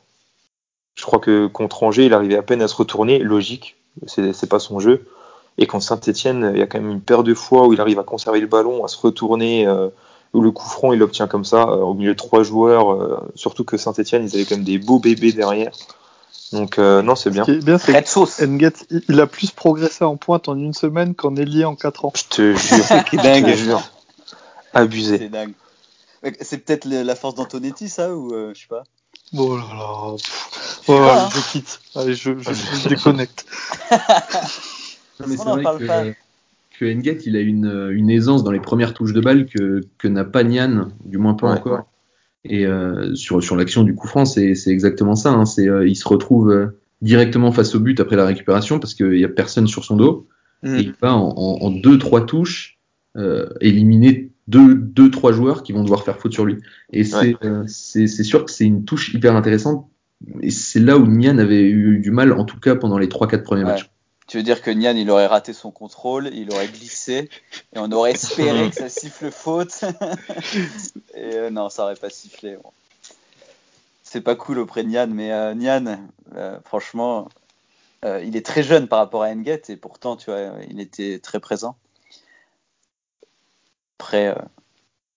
[SPEAKER 5] Je crois que contre Angers, il arrivait à peine à se retourner, logique, c'est pas son jeu. Et contre Saint-Etienne, il y a quand même une paire de fois où il arrive à conserver le ballon, à se retourner, euh, où le coup franc, il l'obtient comme ça, euh, au milieu de trois joueurs, euh, surtout que Saint-Etienne, ils avaient quand même des beaux bébés derrière. Donc, euh, non, c'est bien.
[SPEAKER 2] Ce qui est bien, c'est que il- a plus progressé en pointe en une semaine qu'en ailier en 4 ans.
[SPEAKER 5] Je te jure, je te jure. Abusé.
[SPEAKER 1] C'est dingue. C'est peut-être la force d'Antonetti, ça, ou euh, je sais pas?
[SPEAKER 2] Oh là là.
[SPEAKER 1] hein.
[SPEAKER 2] je quitte. Allez, je, je, je déconnecte.
[SPEAKER 6] Non, mais c'est vrai
[SPEAKER 1] parle
[SPEAKER 6] que,
[SPEAKER 1] pas.
[SPEAKER 6] que il a une, une aisance dans les premières touches de balle que, que n'a pas Nian, du moins pas
[SPEAKER 5] Ouais.
[SPEAKER 6] encore. Et euh, sur, sur l'action du coup franc, c'est exactement ça. Hein. C'est, euh, il se retrouve euh, directement face au but après la récupération parce qu'il n'y a personne sur son dos.
[SPEAKER 3] Mm.
[SPEAKER 6] Et il va en, en, en deux, trois touches euh, éliminer deux, deux, trois joueurs qui vont devoir faire faute sur lui. Et c'est
[SPEAKER 5] Ouais.
[SPEAKER 6] euh, c'est sûr que c'est une touche hyper intéressante. Et c'est là où Nian avait eu du mal, en tout cas pendant les trois, quatre premiers
[SPEAKER 1] Ouais.
[SPEAKER 6] matchs.
[SPEAKER 1] Tu veux dire que Nian, il aurait raté son contrôle, il aurait glissé, et on aurait espéré que ça siffle faute. et euh, non, ça aurait pas sifflé. bon. C'est pas cool auprès de Nian, mais euh, Nian, euh, franchement, euh, il est très jeune par rapport à Enget, et pourtant, tu vois, il était très présent. Après,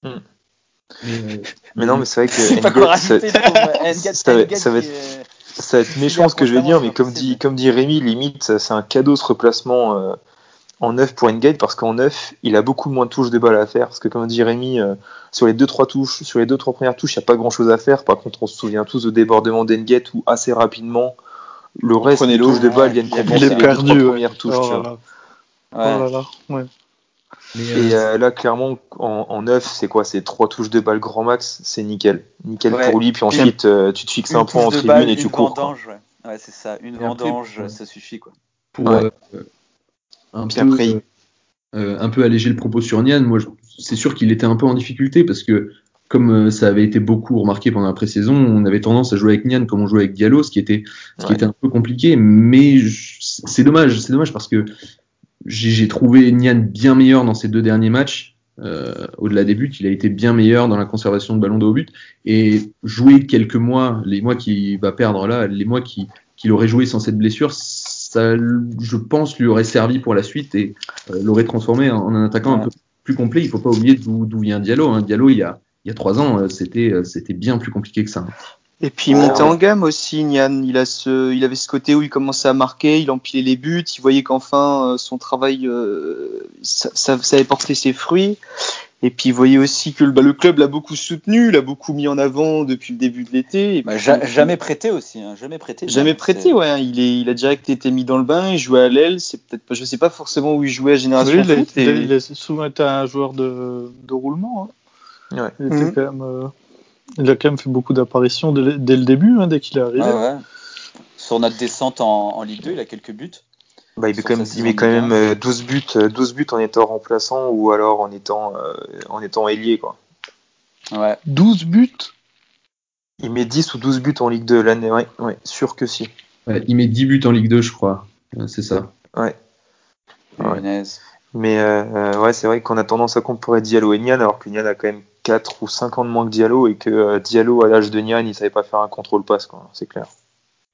[SPEAKER 1] euh,
[SPEAKER 6] Mais,
[SPEAKER 5] Mais non, mais c'est vrai que
[SPEAKER 1] Enget-
[SPEAKER 5] ça va-
[SPEAKER 1] Enget
[SPEAKER 5] ça va
[SPEAKER 1] qui
[SPEAKER 5] être-
[SPEAKER 1] est-
[SPEAKER 5] ça va être méchant ce que je vais dire, mais comme dit, comme dit Rémi, limite, c'est un cadeau ce replacement euh, en neuf pour Engate parce qu'en neuf, il a beaucoup moins de touches de balle à faire. Parce que comme dit Rémi, euh, sur les deux trois touches, sur les deux trois premières touches, il n'y a pas grand chose à faire. Par contre, on se souvient tous au débordement d'Engate où assez rapidement, le reste des touches de balle viennent compenser les deux, trois
[SPEAKER 2] ouais.
[SPEAKER 5] premières touches.
[SPEAKER 2] Oh
[SPEAKER 5] tu
[SPEAKER 2] là
[SPEAKER 5] vois.
[SPEAKER 2] là.
[SPEAKER 1] Ouais.
[SPEAKER 2] Oh là là. Ouais.
[SPEAKER 6] Mais,
[SPEAKER 5] Et
[SPEAKER 6] euh,
[SPEAKER 5] euh, là, clairement, en, en neuf, c'est quoi? C'est trois touches de balle grand max, c'est nickel. Nickel
[SPEAKER 1] Ouais.
[SPEAKER 5] pour lui, puis ensuite, euh, tu te fixes un point en tribune
[SPEAKER 1] balle,
[SPEAKER 5] et tu
[SPEAKER 1] une
[SPEAKER 5] cours. quoi.
[SPEAKER 1] vendange, ouais. Ouais, c'est ça, une
[SPEAKER 6] Et
[SPEAKER 1] vendange, ça suffit quoi.
[SPEAKER 6] pour
[SPEAKER 5] Ouais.
[SPEAKER 6] euh, un,
[SPEAKER 3] Puis
[SPEAKER 6] peu,
[SPEAKER 3] après,
[SPEAKER 6] euh, un peu alléger le propos sur Nian, moi je- c'est sûr qu'il était un peu en difficulté parce que comme ça avait été beaucoup remarqué pendant la pré-saison, on avait tendance à jouer avec Nian comme on jouait avec Diallo, ce qui était, ce qui était un peu compliqué, mais c'est dommage, c'est dommage parce que j'ai trouvé Nian bien meilleur dans ces deux derniers matchs. Euh, au-delà des buts, il a été bien meilleur dans la conservation de ballon de haut but et jouer quelques mois, les mois qu'il va perdre là, les mois qui- qu'il aurait joué sans cette blessure, ça, je pense, lui aurait servi pour la suite et euh, l'aurait transformé en, un attaquant un peu plus complet. Il faut pas oublier d'où vient Diallo. Hein. Diallo, il y a il y a trois ans, euh, c'était euh, c'était bien plus compliqué que ça.
[SPEAKER 3] Et puis il
[SPEAKER 1] Ouais,
[SPEAKER 3] montait
[SPEAKER 1] ouais.
[SPEAKER 3] en gamme aussi, Nian. Il, a ce, il avait ce côté où il commençait à marquer, il empilait les buts, il voyait qu'enfin euh, son travail, euh, ça, ça, ça avait porté ses fruits. Et puis il voyait aussi que le, bah, le club l'a beaucoup soutenu, l'a beaucoup mis en avant depuis le début de l'été.
[SPEAKER 1] Bah, ja- jamais prêté aussi, hein, jamais prêté.
[SPEAKER 3] Jamais prêté, ouais. Il, est, il a direct été mis dans le bain, il jouait à l'aile. C'est peut-être pas, je sais pas forcément où il jouait à Génération
[SPEAKER 2] Oui, il, a,
[SPEAKER 3] Foot.
[SPEAKER 2] il a-
[SPEAKER 3] et-
[SPEAKER 2] il a souvent été un joueur de, de roulement. hein.
[SPEAKER 5] Ouais.
[SPEAKER 2] Il, était
[SPEAKER 3] Mhm.
[SPEAKER 2] quand même, euh, il a quand même fait beaucoup d'apparitions dès, dès le début, hein, dès qu'il est arrivé.
[SPEAKER 1] Ouais. Sur notre descente en, en Ligue 2, il a quelques buts.
[SPEAKER 5] Bah, il met quand même,
[SPEAKER 1] sa
[SPEAKER 5] il met
[SPEAKER 1] saison
[SPEAKER 5] quand
[SPEAKER 1] de
[SPEAKER 5] même
[SPEAKER 1] Ligue
[SPEAKER 5] euh, 12 buts, euh, 12 buts en étant remplaçant ou alors en étant, euh, en étant ailier, quoi.
[SPEAKER 1] Ouais.
[SPEAKER 2] 12 buts?
[SPEAKER 5] Il met 10 ou 12 buts en Ligue 2 l'année, ouais, ouais, sûr que si.
[SPEAKER 6] Ouais, il met 10 buts en Ligue 2, je crois. Euh, c'est ça.
[SPEAKER 5] Ouais. Ouais. Mais euh, euh, ouais, c'est vrai qu'on a tendance à comparer Diallo et Nian, alors que Nian a quand même 4 ou 5 ans de moins que Diallo et que euh, Diallo, à l'âge de Nian, il savait pas faire un contrôle passe, quoi, c'est clair.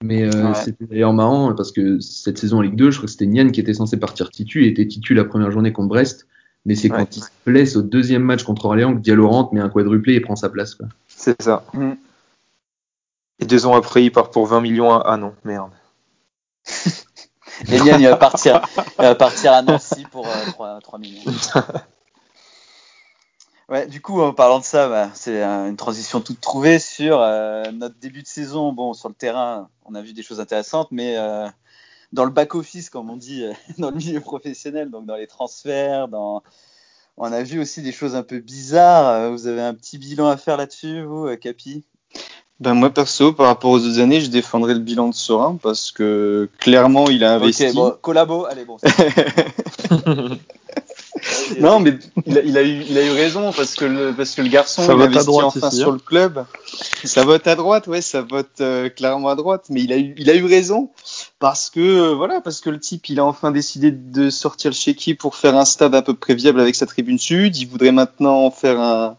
[SPEAKER 6] Mais euh,
[SPEAKER 1] Ouais.
[SPEAKER 6] c'était d'ailleurs marrant parce que cette saison en Ligue 2, je crois que c'était Nian qui était censé partir titu, il était titu la première journée contre Brest. Mais c'est
[SPEAKER 5] Ouais.
[SPEAKER 6] quand il se blesse au deuxième match contre Orléans que Diallo rentre, met un quadruplé et prend sa place. Quoi.
[SPEAKER 5] C'est ça.
[SPEAKER 1] Mm.
[SPEAKER 5] Et deux ans après, il part pour 20 millions à... Ah non, merde.
[SPEAKER 1] Eliane, il va partir, va partir à Nancy pour euh, 3, 3 millions. Ouais, du coup, en parlant de ça, bah, c'est une transition toute trouvée sur euh, notre début de saison. Bon, sur le terrain, on a vu des choses intéressantes, mais euh, dans le back-office, comme on dit dans le milieu professionnel, donc dans les transferts, dans... on a vu aussi des choses un peu bizarres. Vous avez un petit bilan à faire là-dessus, vous, Capi?
[SPEAKER 3] Ben moi perso, par rapport aux autres années, je défendrais le bilan de Sorin parce que clairement il a investi.
[SPEAKER 1] Ok, bon, collabo, allez, bon.
[SPEAKER 3] Non, mais il a, il a eu, il a eu raison parce que le, parce que le garçon
[SPEAKER 2] Ça
[SPEAKER 3] il
[SPEAKER 2] vote à
[SPEAKER 3] investit
[SPEAKER 2] droite
[SPEAKER 3] enfin
[SPEAKER 2] ici,
[SPEAKER 3] sur le club. Ça vote à droite, ouais, ça vote euh, clairement à droite. Mais il a eu, il a eu raison parce que euh, voilà, parce que le type, il a enfin décidé de sortir le chéquier pour faire un stade à peu près viable avec sa tribune sud. Il voudrait maintenant faire un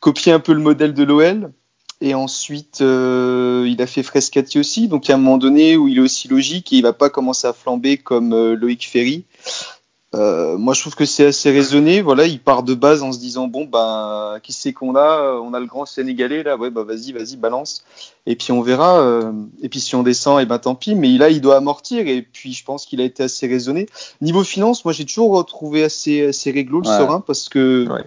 [SPEAKER 3] copier un peu le modèle de l'OL. Et ensuite, euh, il a fait Frescati aussi. Donc, il y a un moment donné où il est aussi logique et il va pas commencer à flamber comme euh, Loïc Ferry. Euh, moi, je trouve que c'est assez raisonné. Voilà, il part de base en se disant bon, ben, qui c'est qu'on a? On a le grand Sénégalais là. Ouais, bah vas-y, vas-y, balance. Et puis on verra. et puis si on descend, et ben tant pis. Mais là, il doit amortir. Et puis, je pense qu'il a été assez raisonné. Niveau finance, moi, j'ai toujours trouvé assez assez réglo le
[SPEAKER 1] Ouais.
[SPEAKER 3] Serein parce que
[SPEAKER 5] Ouais.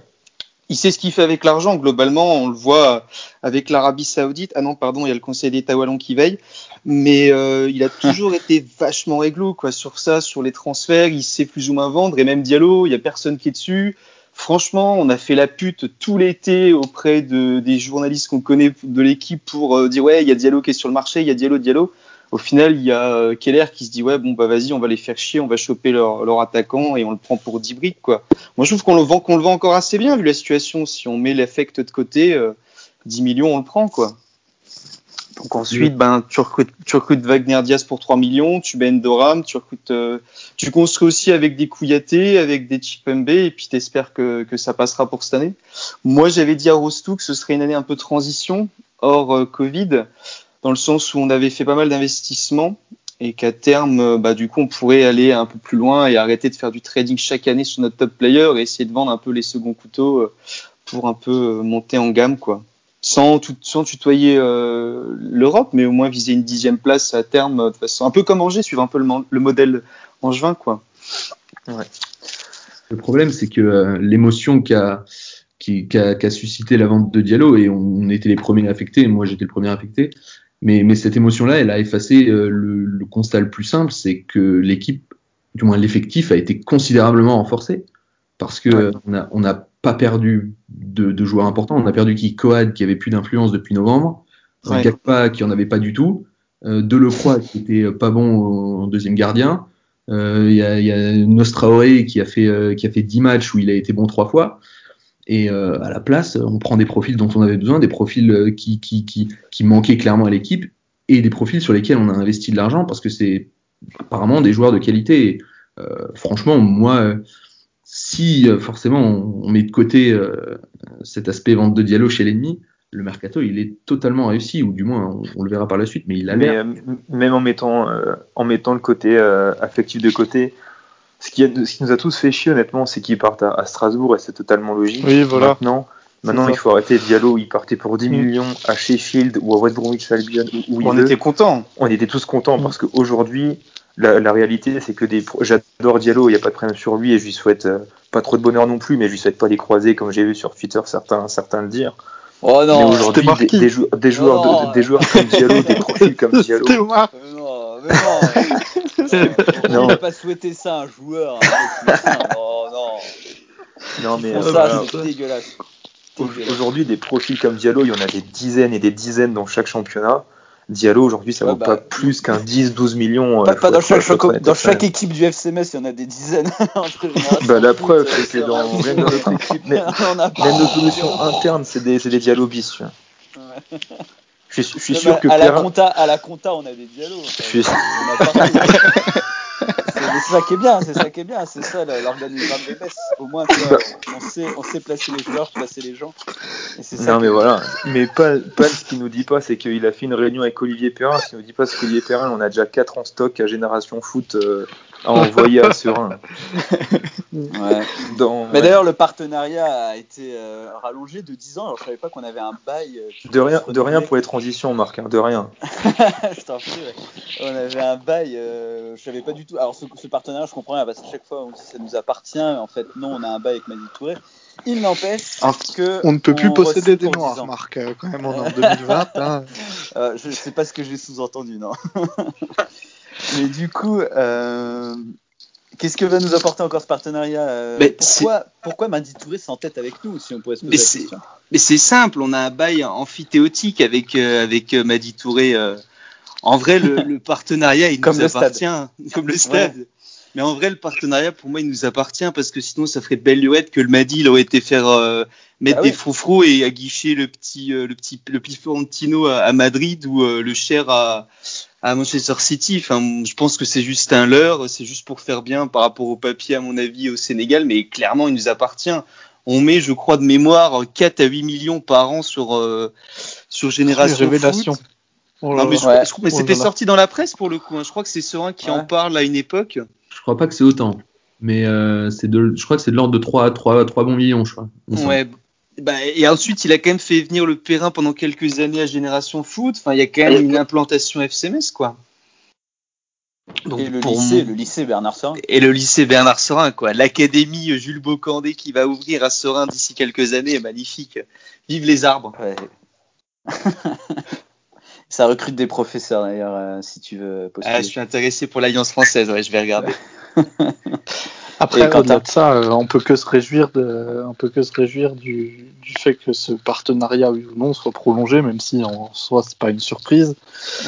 [SPEAKER 3] Il sait ce qu'il fait avec l'argent. Globalement, on le voit avec l'Arabie Saoudite. Ah non, pardon, il y a le Conseil d'État wallon qui veille. Mais euh, il a toujours été vachement réglo quoi sur ça, sur les transferts. Il sait plus ou moins vendre. Et même Diallo, il y a personne qui est dessus. Franchement, on a fait la pute tout l'été auprès de, des journalistes qu'on connaît de l'équipe pour euh, dire ouais, il y a Diallo qui est sur le marché, il y a Diallo, Diallo. Au final, il y a euh, Keller qui se dit ouais, bon bah vas-y, on va les faire chier, on va choper leur, leur attaquant et on le prend pour 10 briques quoi. Moi, je trouve qu'on le vend, qu'on le vend encore assez bien vu la situation. Si on met l'affect de côté, euh, 10 millions, on le prend quoi. Donc ensuite, ben, tu recrutes, tu recrutes Wagner Diaz pour 3 millions, tu mets Endoram, tu recrutes, euh, tu construis aussi avec des Kouyaté, avec des Chipembe, et puis t'espères que, que ça passera pour cette année. Moi, j'avais dit à Rostou que ce serait une année un peu transition, hors euh, Covid, dans le sens où on avait fait pas mal d'investissements, et qu'à terme, euh, bah, du coup, on pourrait aller un peu plus loin et arrêter de faire du trading chaque année sur notre top player et essayer de vendre un peu les seconds couteaux euh, pour un peu euh, monter en gamme, quoi. Sans, tout, sans tutoyer euh, l'Europe, mais au moins viser une dixième place à terme, de façon un peu comme Angers, suivre un peu le, modèle angevin, quoi.
[SPEAKER 6] Le problème, c'est que euh, l'émotion qu'a qui- suscité la vente de Diallo, et on, on était les premiers affectés, moi j'étais le premier affecté, mais, mais cette émotion-là, elle a effacé euh, le, le constat le plus simple, c'est que l'équipe, du moins l'effectif, a été considérablement renforcé, parce que
[SPEAKER 5] Ouais.
[SPEAKER 6] euh, on n'a on pas perdu de, de joueurs importants, on a perdu qui Coad, qui avait plus d'influence depuis novembre,
[SPEAKER 3] Ouais.
[SPEAKER 6] Gakpa, qui en avait pas du tout, euh, qui était pas bon en deuxième gardien, euh, Il y, a, y a Nostraoré qui a fait euh, qui a fait 10 matchs où il a été bon trois fois. Et euh, à la place, on prend des profils dont on avait besoin, des profils euh, qui, qui, qui, qui manquaient clairement à l'équipe, et des profils sur lesquels on a investi de l'argent parce que c'est apparemment des joueurs de qualité. Et, euh, franchement, moi, si euh, forcément on, on met de côté euh, cet aspect vente de Diallo chez l'ennemi, le mercato il est totalement réussi, ou du moins on, on le verra par la suite, mais il a l'air.
[SPEAKER 5] euh, même en mettant, euh, en mettant le côté euh, affectif de côté, ce qui, a- ce qui nous a tous fait chier honnêtement, c'est qu'ils partent à, à Strasbourg et c'est totalement logique.
[SPEAKER 2] Oui, voilà.
[SPEAKER 5] Maintenant, maintenant il faut arrêter Diallo. Il partait pour 10
[SPEAKER 2] Mm.
[SPEAKER 5] millions à Sheffield ou à West Bromwich Albion où, où il
[SPEAKER 3] On
[SPEAKER 5] veut.
[SPEAKER 3] était contents.
[SPEAKER 5] On était tous contents
[SPEAKER 2] Mm.
[SPEAKER 5] parce qu'aujourd'hui, la, la réalité, c'est que des pro- j'adore Diallo, il n'y a pas de problème sur lui et je lui souhaite euh, pas trop de bonheur non plus, mais je lui souhaite pas les croiser comme j'ai vu sur Twitter certains, certains le dire.
[SPEAKER 1] Oh
[SPEAKER 5] mais
[SPEAKER 1] non,
[SPEAKER 5] aujourd'hui, des, des jou- des joueurs, de- des joueurs comme Diallo, des profils comme Diallo.
[SPEAKER 2] C'était moi.
[SPEAKER 1] mais non, mais non. On va pas souhaiter ça à un joueur. hein, non, non.
[SPEAKER 5] Non, mais
[SPEAKER 1] Pour
[SPEAKER 5] euh,
[SPEAKER 1] ça, c'est dégueulasse.
[SPEAKER 5] Au-
[SPEAKER 1] Dégueulasse.
[SPEAKER 5] Aujourd'hui, des profils comme Diallo, il y en a des dizaines et des dizaines dans chaque championnat. Diallo, aujourd'hui, ça
[SPEAKER 1] Ouais,
[SPEAKER 5] vaut
[SPEAKER 1] bah,
[SPEAKER 5] pas plus qu'un 10-12 millions. euh,
[SPEAKER 1] Pas, dans chaque, dans équipe du FCMS, il y en a des dizaines.
[SPEAKER 5] Bah, la preuve, c'est que dans même notre équipe, même, même nos solutions internes, c'est des, des Diallo bis.
[SPEAKER 1] Ouais.
[SPEAKER 5] Je suis, je suis
[SPEAKER 1] Même
[SPEAKER 5] sûr
[SPEAKER 1] à,
[SPEAKER 5] que
[SPEAKER 1] à la
[SPEAKER 5] Perrin.
[SPEAKER 1] compta, à la compta, on a des dialogues.
[SPEAKER 5] Suis-.
[SPEAKER 1] C'est ça qui est bien, c'est ça qui est bien, c'est ça l'organigramme de Metz. Au moins, tu vois, on, sait, on sait placer les joueurs, placer les gens. Et c'est ça
[SPEAKER 5] Non
[SPEAKER 1] qui
[SPEAKER 5] mais
[SPEAKER 1] est-
[SPEAKER 5] voilà, mais pas, pas ce qu'il nous dit pas, c'est qu'il a fait une réunion avec Olivier Perrin. Ce qu'il nous dit pas, c'est qu'Olivier Perrin, on a déjà 4 en stock à Génération Foot euh, à envoyer à Serein.
[SPEAKER 1] Ouais.
[SPEAKER 5] Dans-
[SPEAKER 1] Mais d'ailleurs, le partenariat a été euh, rallongé de 10 ans. Alors, je savais pas qu'on avait un bail. euh,
[SPEAKER 5] de rien, de rien pour les transitions, Marc, hein, de rien.
[SPEAKER 1] je t'en prie, ouais. On avait un bail, euh, je savais pas du tout. Alors, ce, ce partenariat, je comprends rien, parce qu'à chaque fois, on dit ça nous appartient. En fait, non, on a un bail avec Madi Touré. Il n'empêche que.
[SPEAKER 2] On ne peut plus posséder des
[SPEAKER 1] pour 10
[SPEAKER 2] noirs. Marc. euh, Quand même, en 2020. hein.
[SPEAKER 1] Euh, je sais pas ce que j'ai sous-entendu, non. Mais du coup, euh, qu'est-ce que va nous apporter encore ce partenariat euh,
[SPEAKER 3] Mais
[SPEAKER 1] Pourquoi, pourquoi Madi Touré s'entête avec nous, si on pouvait se poser
[SPEAKER 3] Mais
[SPEAKER 1] la
[SPEAKER 3] c'est-
[SPEAKER 1] question
[SPEAKER 3] Mais c'est simple, on a un bail amphithéotique avec, euh, avec euh, Madi Touré. En vrai, le, le partenariat, il
[SPEAKER 1] Comme
[SPEAKER 3] nous
[SPEAKER 1] stade.
[SPEAKER 3] appartient. Comme le stade. Mais en vrai, le partenariat, pour moi, il nous appartient parce que sinon, ça ferait belle lurette que le Madi, il aurait été faire euh, mettre
[SPEAKER 1] Ah
[SPEAKER 3] des
[SPEAKER 1] oui.
[SPEAKER 3] froufrous et aguicher le petit, euh, le petit, le à, à Madrid ou euh, le Cher à, à Manchester City. Enfin, je pense que c'est juste un leurre, c'est juste pour faire bien par rapport au papier, à mon avis, au Sénégal, mais clairement, il nous appartient. On met, je crois, de mémoire, 4 à 8 millions par an sur, euh, sur Génération
[SPEAKER 2] Révélation.
[SPEAKER 3] Foot.
[SPEAKER 2] Oh
[SPEAKER 3] Non, mais,
[SPEAKER 1] Ouais.
[SPEAKER 3] c'était sorti dans la presse pour le coup. hein. Je crois que c'est Serein qui en parle à une époque.
[SPEAKER 6] Je crois pas que c'est autant. Mais euh, de, je crois que c'est de l'ordre de 3, 3, 3 bons millions, je crois.
[SPEAKER 3] Ouais. Bah, et ensuite, il a quand même fait venir le Perrin pendant quelques années à Génération Foot. Enfin, il y a quand même une implantation FCMS, quoi. Donc,
[SPEAKER 1] Et le lycée,
[SPEAKER 3] mon-
[SPEAKER 1] le lycée Bernard Serin.
[SPEAKER 3] et le lycée Bernard Serin, quoi. L'académie Jules Bocandé qui va ouvrir à Serin d'ici quelques années est magnifique. Vive les arbres.
[SPEAKER 1] Ouais. Ça recrute des professeurs d'ailleurs, euh, si tu veux postuler.
[SPEAKER 3] Ah, je suis intéressé pour l'Alliance française, ouais, je vais regarder.
[SPEAKER 2] Après,
[SPEAKER 1] quand
[SPEAKER 2] au-delà de ça, euh, on peut que se réjouir de, on peut que se réjouir du, du fait que ce partenariat, oui ou non, soit prolongé, même si en soi c'est pas une surprise.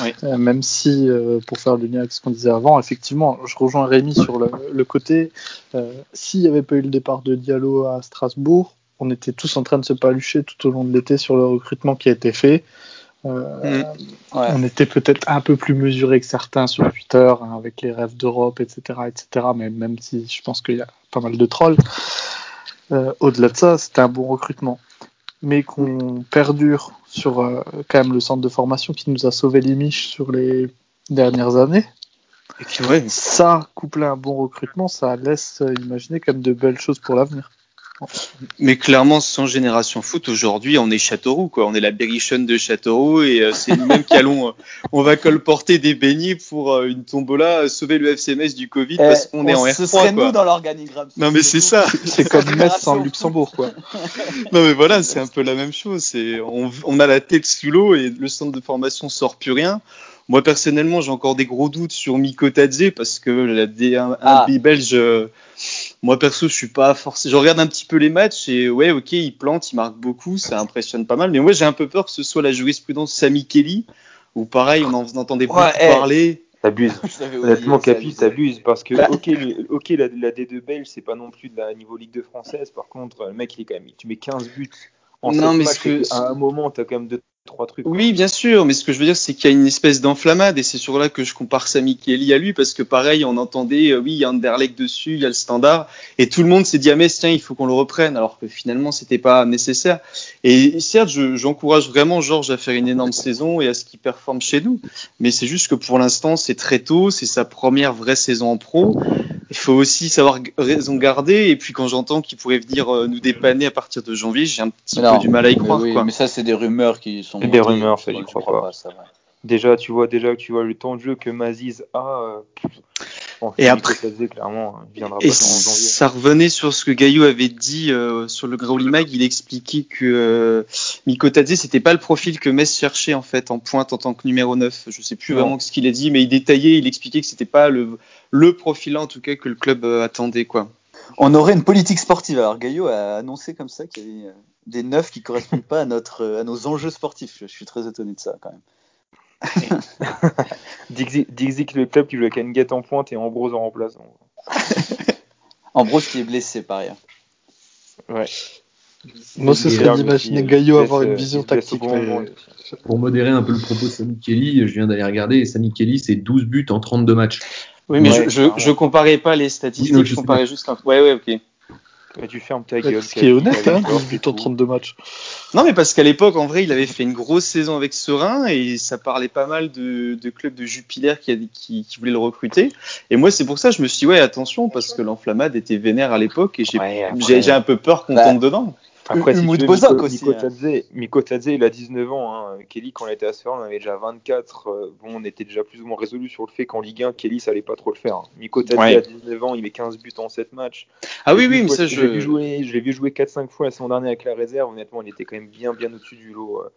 [SPEAKER 3] Oui.
[SPEAKER 2] Euh, même si, euh, pour faire le lien avec ce qu'on disait avant, effectivement, je rejoins Rémi sur le, le côté. euh, S'il n'y avait pas eu le départ de Diallo à Strasbourg, on était tous en train de se palucher tout au long de l'été sur le recrutement qui a été fait. Euh,
[SPEAKER 1] Ouais.
[SPEAKER 2] on était peut-être un peu plus mesuré que certains sur Twitter hein, avec les rêves d'Europe, etc., etc. Mais même si je pense qu'il y a pas mal de trolls. Euh, Au-delà de ça, c'était un bon recrutement. Mais qu'on perdure sur euh, quand même le centre de formation qui nous a sauvé les miches sur les dernières années.
[SPEAKER 3] Et ouais.
[SPEAKER 2] Ça, couplé à un bon recrutement, ça laisse imaginer quand même de belles choses pour l'avenir.
[SPEAKER 3] Mais clairement, sans génération foot, aujourd'hui, on est Châteauroux, quoi. On est la Berrichonne de Châteauroux et euh, c'est nous-mêmes qui allons, euh, on va colporter des beignets pour euh, une tombola, sauver le FCMS du Covid
[SPEAKER 1] Eh,
[SPEAKER 3] parce qu'on est en
[SPEAKER 1] Ce serait
[SPEAKER 3] R3,
[SPEAKER 1] nous dans l'organigramme.
[SPEAKER 3] Non, mais c'est ça.
[SPEAKER 2] C'est comme Metz sans. Luxembourg, quoi.
[SPEAKER 3] Non, mais voilà, c'est un peu la même chose. C'est, on, on a la tête sous l'eau et le centre de formation sort plus rien. Moi, personnellement, j'ai encore des gros doutes sur Miko Tadze parce que la D1 un
[SPEAKER 1] Ah.
[SPEAKER 3] pays belge, euh, moi, perso, je suis pas forcé. Je regarde un petit peu les matchs et ouais, ok, il plante, il marque beaucoup, ça impressionne pas mal. Mais moi, j'ai un peu peur que ce soit la jurisprudence Sami Kelly ou pareil, on en entendait beaucoup
[SPEAKER 1] Ouais, eh.
[SPEAKER 3] parler.
[SPEAKER 5] T'abuses. Honnêtement, Capi, t'abuses parce que,
[SPEAKER 1] Bah.
[SPEAKER 5] ok, le- ok la, la D2 belge, c'est pas non plus de la niveau Ligue 2 française. Par contre, le mec, il est quand même, tu mets 15 buts en
[SPEAKER 3] Non, mais
[SPEAKER 5] matchs,
[SPEAKER 3] que-
[SPEAKER 5] à un moment, t'as quand même deux, trucs.
[SPEAKER 3] Oui, bien sûr, mais ce que je veux dire, c'est qu'il y a une espèce d'enflammade, et c'est sur là que je compare Sami Kelly à lui, parce que pareil, on entendait, euh, oui, il y a Anderlecht dessus, il y a le standard, et tout le monde s'est dit, ah mais tiens, il faut qu'on le reprenne, alors que finalement, c'était pas nécessaire. Et certes, je- j'encourage vraiment Georges à faire une énorme saison et à ce qu'il performe chez nous, mais c'est juste que pour l'instant, c'est très tôt, c'est sa première vraie saison en pro. Il faut aussi savoir raison garder, et puis quand j'entends qu'il pourrait venir euh, nous dépanner à partir de janvier, j'ai un petit
[SPEAKER 1] non,
[SPEAKER 3] peu du mal à y
[SPEAKER 1] mais
[SPEAKER 3] croire,
[SPEAKER 1] oui,
[SPEAKER 3] quoi.
[SPEAKER 1] Mais ça, c'est des rumeurs qui sont.
[SPEAKER 5] Des rumeurs, ça, j'y
[SPEAKER 1] je
[SPEAKER 5] crois
[SPEAKER 1] crois
[SPEAKER 5] pas.
[SPEAKER 1] ça, ouais.
[SPEAKER 5] Déjà, tu vois, déjà, tu vois le temps de jeu que Maziz a. euh, bon,
[SPEAKER 3] Et après-
[SPEAKER 5] Tadze, clairement, hein, il viendra
[SPEAKER 3] Et
[SPEAKER 5] pas en janvier.
[SPEAKER 3] ça revenait sur ce que Gaillot avait dit euh, sur le Grauli Mag. Il expliquait que euh, Miko Tadze, c'était pas le profil que Metz cherchait en fait en pointe en tant que numéro 9. Je sais plus
[SPEAKER 1] Non.
[SPEAKER 3] vraiment ce qu'il a dit, mais il détaillait, il expliquait que c'était pas le, le profil en tout cas que le club euh, attendait quoi.
[SPEAKER 1] On aurait une politique sportive. Alors, Gaillot a annoncé comme ça qu'il y avait euh, des neufs qui correspondent pas à, notre, euh, à nos enjeux sportifs. Je, suis très étonné de ça quand même.
[SPEAKER 5] Dixie, Dixie, le club qui joue avec Enguet en pointe et Ambrose en remplaçant.
[SPEAKER 1] Ambrose qui est blessé par ailleurs.
[SPEAKER 5] Ouais.
[SPEAKER 2] Moi, ce serait d'imaginer Gaillot avoir une vision tactique. mais-.
[SPEAKER 6] Pour modérer un peu le propos de Sami Kelly, je viens d'aller regarder, et Sami Kelly, c'est 12 buts en 32 matchs.
[SPEAKER 3] Oui, mais
[SPEAKER 5] Ouais,
[SPEAKER 3] je, je, je comparais pas les statistiques,
[SPEAKER 6] Oui, non, je
[SPEAKER 3] comparais juste. un- Ouais, ouais, ok.
[SPEAKER 5] Mais tu fermes ta gueule.
[SPEAKER 2] Ce qui est honnête, hein,
[SPEAKER 5] Kevin,
[SPEAKER 2] 12 buts en 32 matchs.
[SPEAKER 7] Non, mais parce qu'à l'époque, en vrai, il avait fait une grosse saison avec Serein et ça parlait pas mal de, de clubs de Jupiler qui, qui, qui voulaient le recruter. Et moi, c'est pour ça que je me suis dit, ouais, attention, parce que l'enflammade était vénère à l'époque et j'ai
[SPEAKER 5] Ouais, après-
[SPEAKER 7] j'ai- j'ai un peu peur qu'on
[SPEAKER 1] Bah,
[SPEAKER 7] tombe dedans.
[SPEAKER 5] Après, si
[SPEAKER 1] Umut Bozok
[SPEAKER 5] Miko,
[SPEAKER 1] aussi,
[SPEAKER 5] Miko
[SPEAKER 1] hein.
[SPEAKER 5] Tadze, Miko Tadze, il a 19 ans. Hein. Kelly, quand on était à ce on avait déjà 24. Euh, bon, on était déjà plus ou moins résolu sur le fait qu'en Ligue 1, Kelly, ça allait pas trop le faire. hein. Miko Tadze
[SPEAKER 7] Ouais.
[SPEAKER 5] a 19 ans, il met 15 buts en 7 matchs.
[SPEAKER 7] Ah oui, oui, mais ça,
[SPEAKER 5] je l'ai vu
[SPEAKER 7] je.
[SPEAKER 5] jouer, je l'ai vu jouer 4-5 fois la saison dernière avec la réserve. Honnêtement, il était quand même bien, bien au-dessus du lot. euh.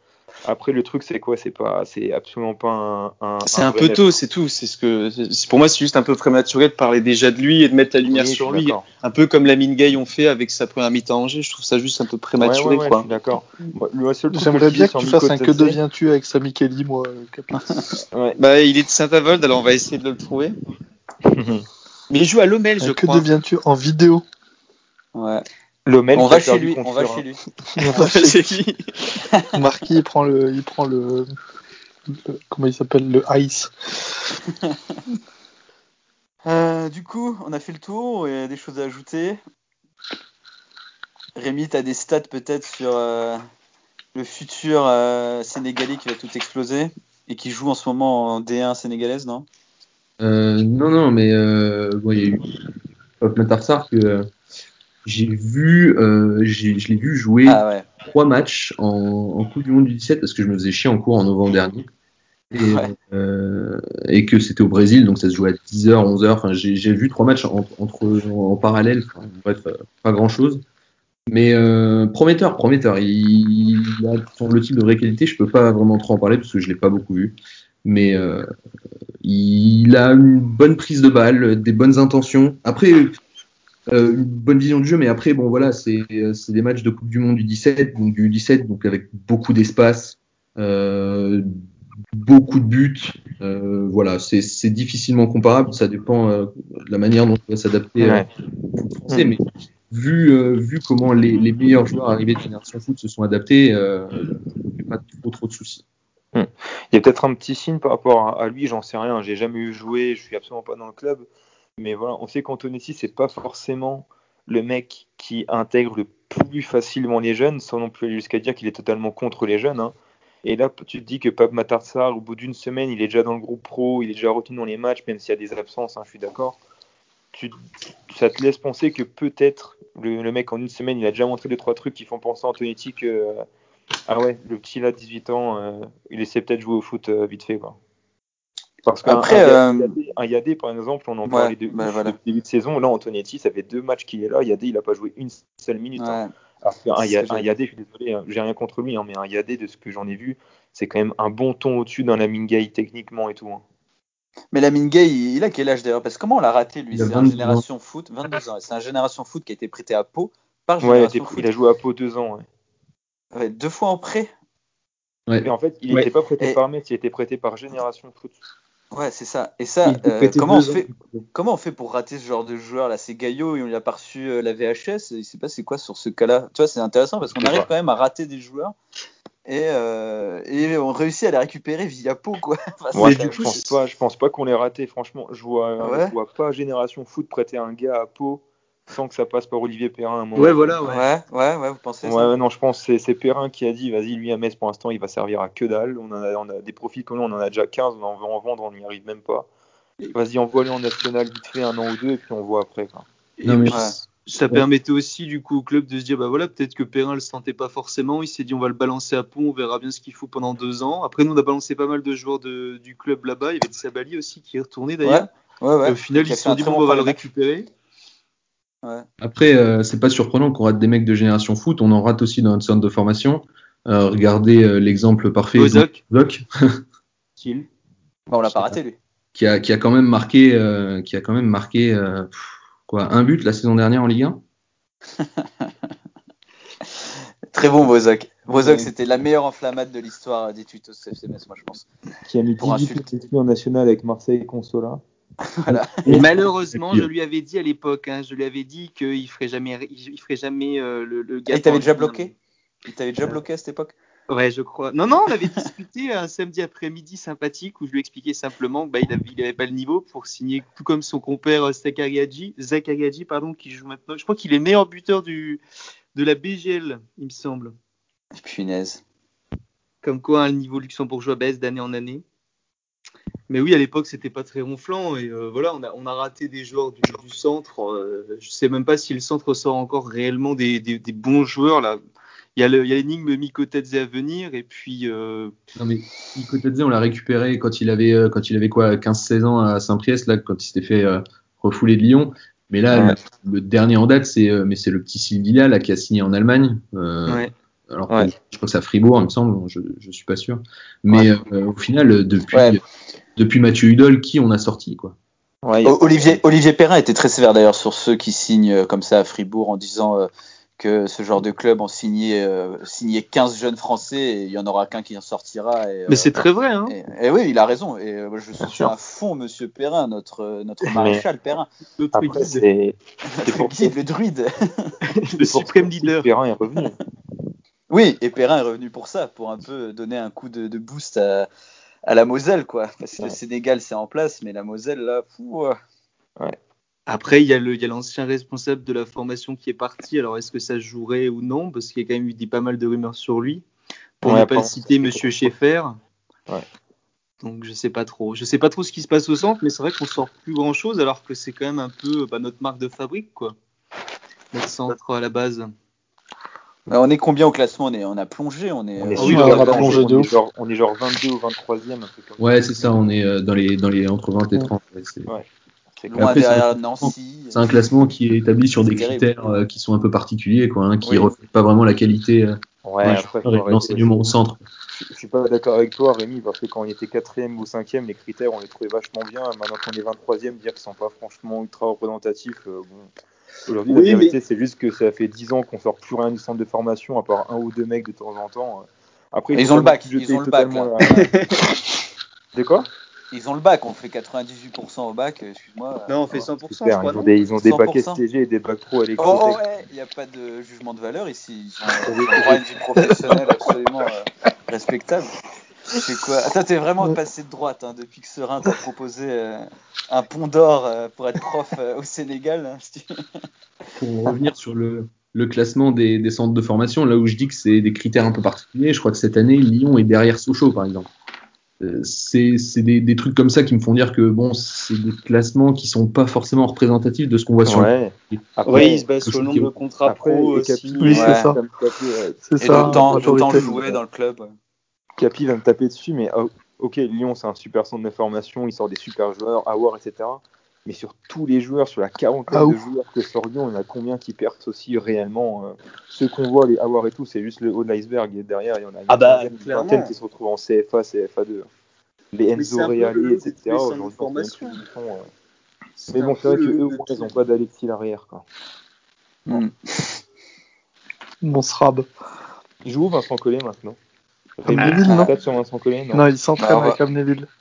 [SPEAKER 5] Après, le truc, c'est quoi? C'est pas, c'est absolument pas un. un
[SPEAKER 7] C'est un peu tôt, c'est tout. C'est ce que, c'est- pour moi, c'est juste un peu prématuré de parler déjà de lui et de mettre la lumière
[SPEAKER 5] Oui,
[SPEAKER 7] sur lui.
[SPEAKER 5] d'accord.
[SPEAKER 7] Un peu comme la mine Gay ont fait avec sa première mi-temps à Angers. Je trouve ça juste un peu prématuré,
[SPEAKER 5] Ouais, ouais, ouais, d'accord. Que
[SPEAKER 2] J'aimerais bien que tu fasses un que deviens-tu avec Sami Kelly, moi.
[SPEAKER 7] Bah, il est de Saint-Avold, alors on va essayer de le trouver. Mais il joue à Lomel, je
[SPEAKER 2] Un que
[SPEAKER 7] crois.
[SPEAKER 2] deviens-tu en vidéo?
[SPEAKER 1] Ouais.
[SPEAKER 5] Lomel
[SPEAKER 1] On va chez lui, on va chez lui.
[SPEAKER 2] On va chez
[SPEAKER 7] C'est qui
[SPEAKER 2] Marquis, il prend le, il prend le, le- comment il s'appelle, le ice.
[SPEAKER 1] Euh, du coup, on a fait le tour, il y a des choses à ajouter. Rémi, tu as des stats peut-être sur euh, le futur euh, Sénégalais qui va tout exploser et qui joue en ce moment en D1 sénégalaise, non?
[SPEAKER 6] Euh, non, non, mais euh, bon, il y a eu Pop Matarsar que euh, j'ai vu, euh, je l'ai vu jouer
[SPEAKER 1] Ah ouais.
[SPEAKER 6] trois matchs en, en Coupe du Monde du 17 parce que je me faisais chier en cours en novembre dernier. Et,
[SPEAKER 1] Ouais.
[SPEAKER 6] euh, et que c'était au Brésil, donc ça se jouait à 10h, 11h. Enfin, j'ai vu trois matchs en, entre, en, parallèle. Enfin, bref, euh, pas grand chose. Mais euh, prometteur, prometteur. Il, il a semble-t-il de vraies qualités. Je peux pas vraiment trop en parler parce que je l'ai pas beaucoup vu. Mais euh, il a une bonne prise de balle, des bonnes intentions. Après, euh, une bonne vision du jeu, mais après, bon, voilà, c'est c'est des matchs de Coupe du Monde du 17, donc du 17, donc avec beaucoup d'espace, euh, beaucoup de buts. Euh, voilà, c'est difficilement comparable. Ça dépend euh, de la manière dont il va s'adapter euh,
[SPEAKER 5] Ouais.
[SPEAKER 6] au foot français, mais vu euh, vu comment les, les meilleurs joueurs arrivés de Génération Foot se sont adaptés, euh, pas trop trop de soucis.
[SPEAKER 5] Il y a peut-être un petit signe par rapport à, à lui, j'en sais rien. J'ai jamais eu joué, je suis absolument pas dans le club. Mais voilà, on sait qu'Antonetti, c'est pas forcément le mec qui intègre le plus facilement les jeunes, sans non plus aller jusqu'à dire qu'il est totalement contre les jeunes. hein. Et là, tu te dis que Pape Matarsar, au bout d'une semaine, il est déjà dans le groupe pro, il est déjà retenu dans les matchs, même s'il y a des absences, hein, je suis d'accord. Ça te laisse penser que peut-être le, le mec en une semaine, il a déjà montré deux trois trucs qui font penser à Antonetti que euh, ah ouais, le petit là, 18 ans, euh, il essaie peut-être de jouer au foot euh, vite fait quoi. Parce qu'un
[SPEAKER 1] Après,
[SPEAKER 5] un,
[SPEAKER 1] euh,
[SPEAKER 5] Yadé, un Yadé, par exemple, on en
[SPEAKER 1] Ouais,
[SPEAKER 5] parlait de,
[SPEAKER 1] bah, voilà.
[SPEAKER 5] depuis le début de saison. Là, Antonetti, ça fait deux matchs qu'il est là. Yadé, il a pas joué une seule minute. hein. Alors Ya- un Yadé, je suis désolé, hein, j'ai rien contre lui, hein, mais un Yadé, de ce que j'en ai vu, c'est quand même un bon ton au-dessus d'un Lamingay techniquement et tout. hein.
[SPEAKER 1] Mais la Gay, il, il a quel âge d'ailleurs? Parce que comment on l'a raté lui? C'est un
[SPEAKER 6] 22
[SPEAKER 1] génération foot, 22 ans. C'est un génération foot qui a été prêté à Pau par
[SPEAKER 5] Ouais, il a,
[SPEAKER 1] génération
[SPEAKER 5] été-
[SPEAKER 1] foot.
[SPEAKER 5] il a joué à Pau deux ans. ouais.
[SPEAKER 1] Ouais, deux fois en prêt?
[SPEAKER 6] Ouais.
[SPEAKER 5] Mais en fait, il
[SPEAKER 7] Ouais.
[SPEAKER 5] n'était pas prêté
[SPEAKER 1] Et-
[SPEAKER 5] par Metz, il était prêté par Génération Foot.
[SPEAKER 1] Ouais, c'est ça. Et ça, euh, comment, on fait, comment on fait pour rater ce genre de joueur là? C'est Gaillot, il a pas reçu euh, la VHS. Il sait pas c'est quoi sur ce cas-là. Tu vois, c'est intéressant parce qu'on arrive quand même à rater des joueurs et, euh, et on réussit à les récupérer via Pau quoi. Enfin,
[SPEAKER 5] Moi,
[SPEAKER 1] c'est-
[SPEAKER 5] je, pense pas, je pense pas qu'on l'ait raté. Franchement, je vois,
[SPEAKER 1] Ouais?
[SPEAKER 5] je vois pas Génération Foot prêter un gars à Pau sans que ça passe par Olivier Perrin à un moment.
[SPEAKER 3] Ouais, voilà, ouais.
[SPEAKER 1] Ouais, ouais, ouais, vous pensez
[SPEAKER 5] Ouais,
[SPEAKER 1] ça
[SPEAKER 5] ouais, non, je pense que c'est- Perrin qui a dit, vas-y, lui à Metz pour l'instant, il va servir à que dalle. On, en a, on a des profils comme nous, on en a déjà 15, on en veut en vendre, on n'y arrive même pas. Vas-y, envoie-le en national vite fait un an ou deux et puis on voit après. Quoi.
[SPEAKER 3] Et
[SPEAKER 6] Non, mais-
[SPEAKER 3] puis, ça permettait aussi du coup au club de se dire bah voilà peut-être que Perrin le sentait pas forcément il s'est dit on va le balancer à Pont on verra bien ce qu'il faut pendant deux ans après nous on a balancé pas mal de joueurs de- du club là-bas il y avait de Sabali aussi qui est retourné d'ailleurs
[SPEAKER 1] Ouais, ouais, ouais.
[SPEAKER 3] au final ils se sont dit bon on va le
[SPEAKER 1] premier
[SPEAKER 6] Après, euh, c'est pas surprenant qu'on rate des mecs de génération foot. On en rate aussi dans notre centre de formation. Euh, regardez euh, l'exemple parfait
[SPEAKER 3] Bozok
[SPEAKER 6] Bozok,
[SPEAKER 5] Style.
[SPEAKER 1] Bon, on l'a pas raté lui.
[SPEAKER 6] qui a, qui a quand même marqué, euh, qui a quand même marqué euh, pff, quoi, un but la saison dernière en Ligue 1.
[SPEAKER 1] Très bon Bozok. Bozok,
[SPEAKER 5] Ouais.
[SPEAKER 1] c'était la meilleure enflammade de l'histoire des tutos FCMS, moi je pense.
[SPEAKER 5] Qui a mis
[SPEAKER 1] Pour
[SPEAKER 5] 10 buts en national avec Marseille et Consola.
[SPEAKER 3] Et malheureusement je lui avais dit à l'époque hein, je lui avais dit qu'il ferait jamais il, ferait jamais euh, le, le gars
[SPEAKER 1] Et il t'avait
[SPEAKER 3] pour un
[SPEAKER 1] déjà bloqué Il t'avait déjà bloqué à cette époque?
[SPEAKER 3] Ouais, je crois. Non, non, on avait discuté un samedi après-midi sympathique où je lui expliquais simplement qu'il bah, il avait pas le niveau pour signer, tout comme son compère euh, Zakagadji, Zakagadji pardon, qui joue maintenant. Je crois qu'il est meilleur buteur du, de la BGL, il me semble.
[SPEAKER 1] Punaise.
[SPEAKER 3] Comme quoi, hein, le niveau luxembourgeois baisse d'année en année. Mais oui, à l'époque, c'était pas très ronflant. Et euh, voilà, on a, on a, raté des joueurs du, du centre. Euh, je sais même pas si le centre sort encore réellement des, des, des bons joueurs. Là. Il y a l'énigme Mikotadze à venir. Et puis. Euh...
[SPEAKER 6] Non, mais Mikotadze, on l'a récupéré quand il avait, euh, quand il avait quoi, 15-16 ans à Saint-Priest, là, quand il s'était fait refouler de Lyon. Mais là, ouais. le, le, dernier en date, c'est mais c'est le petit Sylvia là qui a signé en Allemagne.
[SPEAKER 3] Ouais.
[SPEAKER 6] Alors, ouais. je crois que c'est à Fribourg, il me semble, je, je suis pas sûr. Mais euh, au final, depuis, depuis Mathieu Hudol, qui on a sorti, quoi?
[SPEAKER 1] Ouais, Olivier, Olivier Perrin était très sévère d'ailleurs sur ceux qui signent euh, comme ça à Fribourg en disant euh, que ce genre de club ont signé, euh, signé 15 jeunes Français et il y en aura qu'un qui en sortira. Et,
[SPEAKER 3] Mais c'est très vrai, hein.
[SPEAKER 1] Et, et, oui, il a raison. Et je soutiens à fond Monsieur Perrin, notre, notre maréchal Perrin.
[SPEAKER 5] Notre Après, c'est
[SPEAKER 1] guide, le druide.
[SPEAKER 3] le suprême leader.
[SPEAKER 5] Perrin est revenu.
[SPEAKER 1] Oui, et Perrin est revenu pour ça, pour un peu donner un coup de, de boost à, à, la Moselle, quoi. Parce que ouais. le Sénégal, c'est en place, mais la Moselle, là, fou.
[SPEAKER 3] Ouais. Après, il y a l'ancien responsable de la formation qui est parti. Alors, est-ce que ça jouerait ou non? Parce qu'il y a quand même eu dit pas mal de rumeurs sur lui. Pour ouais, ne pas le citer, Monsieur Schaeffer.
[SPEAKER 5] Ouais.
[SPEAKER 3] Donc, je sais pas trop. Je sais pas trop ce qui se passe au centre, mais c'est vrai qu'on sort plus grand chose, alors que c'est quand même un peu bah, notre marque de fabrique, quoi. Notre centre à la base.
[SPEAKER 1] On est combien au classement on, est, on a plongé, on est.
[SPEAKER 5] On est,
[SPEAKER 2] oui, on a plongé
[SPEAKER 5] on, est genre, on est genre 22 ou 23e. Un peu comme
[SPEAKER 6] ouais, c'est ça, on est euh, dans les, dans les entre 20 et 30.
[SPEAKER 1] Ouais, c'est ouais. loin Après, derrière Nancy.
[SPEAKER 6] C'est un classement qui est établi sur des critères euh, qui sont un peu particuliers, quoi, hein, qui ne oui. reflètent pas vraiment la qualité euh,
[SPEAKER 5] ouais,
[SPEAKER 6] l'enseignement au centre.
[SPEAKER 5] Je, suis pas d'accord avec toi, Rémi, parce que quand on était 4e ou 5e, les critères, on les trouvait vachement bien. Maintenant qu'on est 23e, dire qu'ils sont pas franchement ultra représentatifs, euh, bon. Aujourd'hui, oui, la vérité, mais... c'est juste que ça fait 10 ans qu'on sort plus rien du centre de formation, à part un ou deux mecs de temps en temps.
[SPEAKER 1] Après, ils ont le bac. Ils ont le bac.
[SPEAKER 5] La... de quoi?
[SPEAKER 1] Ils ont le bac. On fait 98% au bac. Excuse-moi.
[SPEAKER 3] Non, on fait 100%.
[SPEAKER 5] Super, je crois, ils, ont des, ils ont des bacs STG et des bacs pro à l'école.
[SPEAKER 1] Oh ouais, il n'y a pas de jugement de valeur ici. Ils ont droit à une vie professionnelle absolument euh, respectable. C'est quoi Attends, t'es vraiment passé de droite hein, depuis que Serein t'a proposé euh, un pont d'or euh, pour être prof euh, au Sénégal. Hein,
[SPEAKER 6] pour revenir sur le, le classement des, des, centres de formation, là où je dis que c'est des critères un peu particuliers, je crois que cette année, Lyon est derrière Sochaux, par exemple. C'est des, des, trucs comme ça qui me font dire que bon, c'est des classements qui sont pas forcément représentatifs de ce qu'on voit sur
[SPEAKER 3] ouais. le.
[SPEAKER 1] Après,
[SPEAKER 3] oui, ils se basent sur le nombre de contrats pro
[SPEAKER 2] aussi. Oui, c'est ça.
[SPEAKER 1] C'est ça. Autant, autant jouer dans le club.
[SPEAKER 5] Capi va me taper dessus, mais oh, ok, Lyon c'est un super centre de formation, il sort des super joueurs, Awar, etc. Mais sur tous les joueurs, sur la quarantaine ah, de joueurs que sort Lyon, il y en a combien qui percent aussi réellement euh, Ceux qu'on voit, les Awar et tout, c'est juste le haut de l'iceberg. Et derrière, il y en a une
[SPEAKER 3] ah bah,
[SPEAKER 5] vingtaine qui se retrouvent en CFA, CFA2. Les Enzo Reali, etc.
[SPEAKER 3] Formation.
[SPEAKER 5] Euh... Mais bon, c'est vrai qu'eux, ils n'ont pas d'Alexis l'arrière.
[SPEAKER 2] Mm. Mon Srab.
[SPEAKER 5] Il joue où Vincent Collet maintenant?
[SPEAKER 2] Amnéville, non
[SPEAKER 5] sur Vincent Collet, non,
[SPEAKER 2] non, il s'entraîne
[SPEAKER 1] bah,
[SPEAKER 2] avec Amnéville.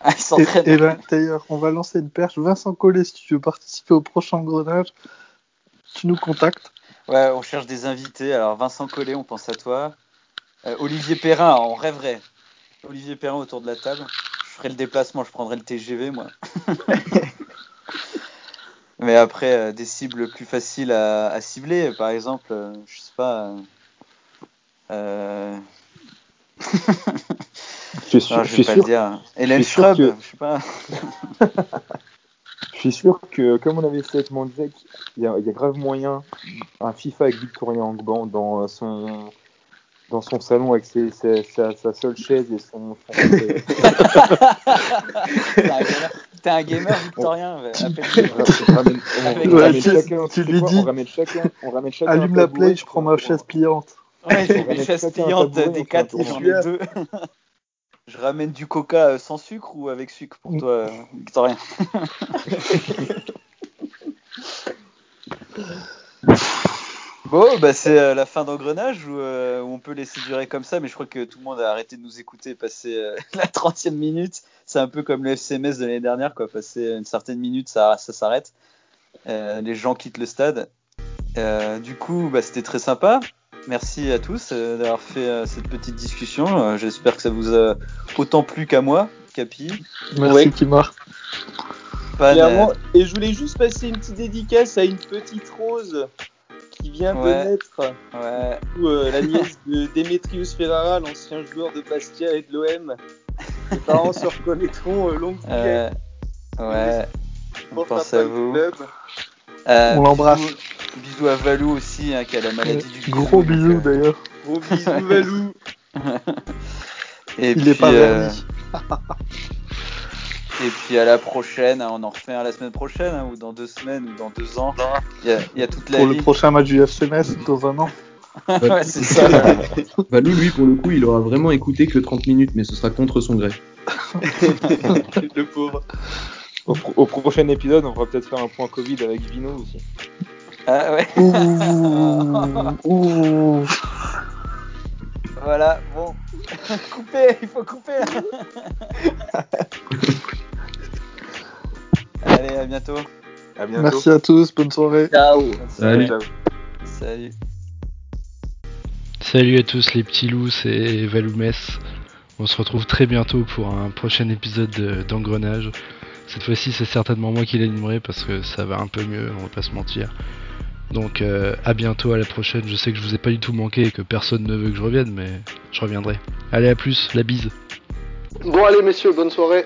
[SPEAKER 1] Ah, il s'entraîne.
[SPEAKER 2] Et, et ben, d'ailleurs, on va lancer une perche. Vincent Collet, si tu veux participer au prochain grenage, tu nous contactes.
[SPEAKER 1] Ouais, on cherche des invités. Alors, Vincent Collet, on pense à toi. Euh, Olivier Perrin, on rêverait. Olivier Perrin autour de la table. Je ferai le déplacement, je prendrai le TGV, moi. Mais après, euh, des cibles plus faciles à, à cibler, par exemple, euh, je sais pas. Euh,
[SPEAKER 5] je suis sûr,
[SPEAKER 1] non, je, je suis
[SPEAKER 5] sûr.
[SPEAKER 1] Dire. Hélène que... je sais pas.
[SPEAKER 5] je suis sûr que, comme on avait fait avec Mandzek, il y, y a grave moyen un FIFA avec Victoria Angban dans son dans son salon avec ses, ses, sa, sa, seule chaise et son. son...
[SPEAKER 1] T'es un gamer victorien.
[SPEAKER 2] Tu lui dis.
[SPEAKER 5] On ramène chacun. On ramène chacun
[SPEAKER 2] Allume la play, je prends ma chaise pliante.
[SPEAKER 1] Ouais, j'ai des chaises pliantes des 4 et j'en ai deux. Je ramène du coca sans sucre ou avec sucre pour toi, Victorien? Bon, bah c'est euh, la fin d'engrenage où, euh, où, on peut laisser durer comme ça, mais je crois que tout le monde a arrêté de nous écouter passer euh, la 30e minute. C'est un peu comme le FCMS de l'année dernière, quoi. Passer une certaine minute, ça, ça s'arrête. les gens quittent le stade. du coup, bah, c'était très sympa. Merci à tous euh, d'avoir fait euh, cette petite discussion. Euh, J'espère que ça vous a autant plu qu'à moi, Capi.
[SPEAKER 2] Merci
[SPEAKER 3] Ouais.
[SPEAKER 2] Kimar.
[SPEAKER 1] Pan,
[SPEAKER 3] Clairement. Et je voulais juste passer une petite dédicace à une petite rose qui vient
[SPEAKER 1] Ouais.
[SPEAKER 3] de naître.
[SPEAKER 1] ouais,
[SPEAKER 3] coup, euh, la nièce de Demetrius Ferrara, l'ancien joueur de Bastia et de l'OM. Les parents se reconnaîtront euh, longue
[SPEAKER 1] euh, ouais. On pense à vous.
[SPEAKER 3] club.
[SPEAKER 1] Euh,
[SPEAKER 2] On l'embrasse.
[SPEAKER 1] Bisous, à Valou aussi, hein, qui a la maladie du
[SPEAKER 2] Gros
[SPEAKER 1] bisou,
[SPEAKER 2] bisous
[SPEAKER 1] euh,
[SPEAKER 2] d'ailleurs.
[SPEAKER 3] Gros bisous, Valou.
[SPEAKER 1] Et
[SPEAKER 2] Il
[SPEAKER 1] puis,
[SPEAKER 2] est pas
[SPEAKER 1] euh. Et puis à la prochaine, hein, on en refait un la semaine prochaine, hein, ou dans deux semaines, ou dans deux ans. Il y a, il y a toute la
[SPEAKER 2] Pour
[SPEAKER 1] vie.
[SPEAKER 2] le prochain match du FC Metz dans un an.
[SPEAKER 1] ouais, c'est ça.
[SPEAKER 6] Valou, lui, pour le coup, il aura vraiment écouté que 30 minutes, mais ce sera contre son gré.
[SPEAKER 3] le pauvre.
[SPEAKER 5] Au, pro- au prochain épisode, on va peut-être faire un point Covid avec Vino aussi.
[SPEAKER 1] Ah ouais.
[SPEAKER 2] Ouh, ouh.
[SPEAKER 1] Voilà, bon. couper, il faut couper. Allez, à bientôt.
[SPEAKER 5] À bientôt.
[SPEAKER 2] Merci à tous, bonne soirée.
[SPEAKER 3] Ciao.
[SPEAKER 6] Salut.
[SPEAKER 1] Salut.
[SPEAKER 8] Salut à tous les petits loups, c'est Valoumès. On se retrouve très bientôt pour un prochain épisode de- d'Engrenage. Cette fois-ci, c'est certainement moi qui l'animerai parce que ça va un peu mieux, on va pas se mentir. Donc euh, à bientôt, à la prochaine. Je sais que je vous ai pas du tout manqué et que personne ne veut que je revienne, mais je reviendrai. Allez, à plus, la bise.
[SPEAKER 2] Bon allez messieurs, bonne soirée.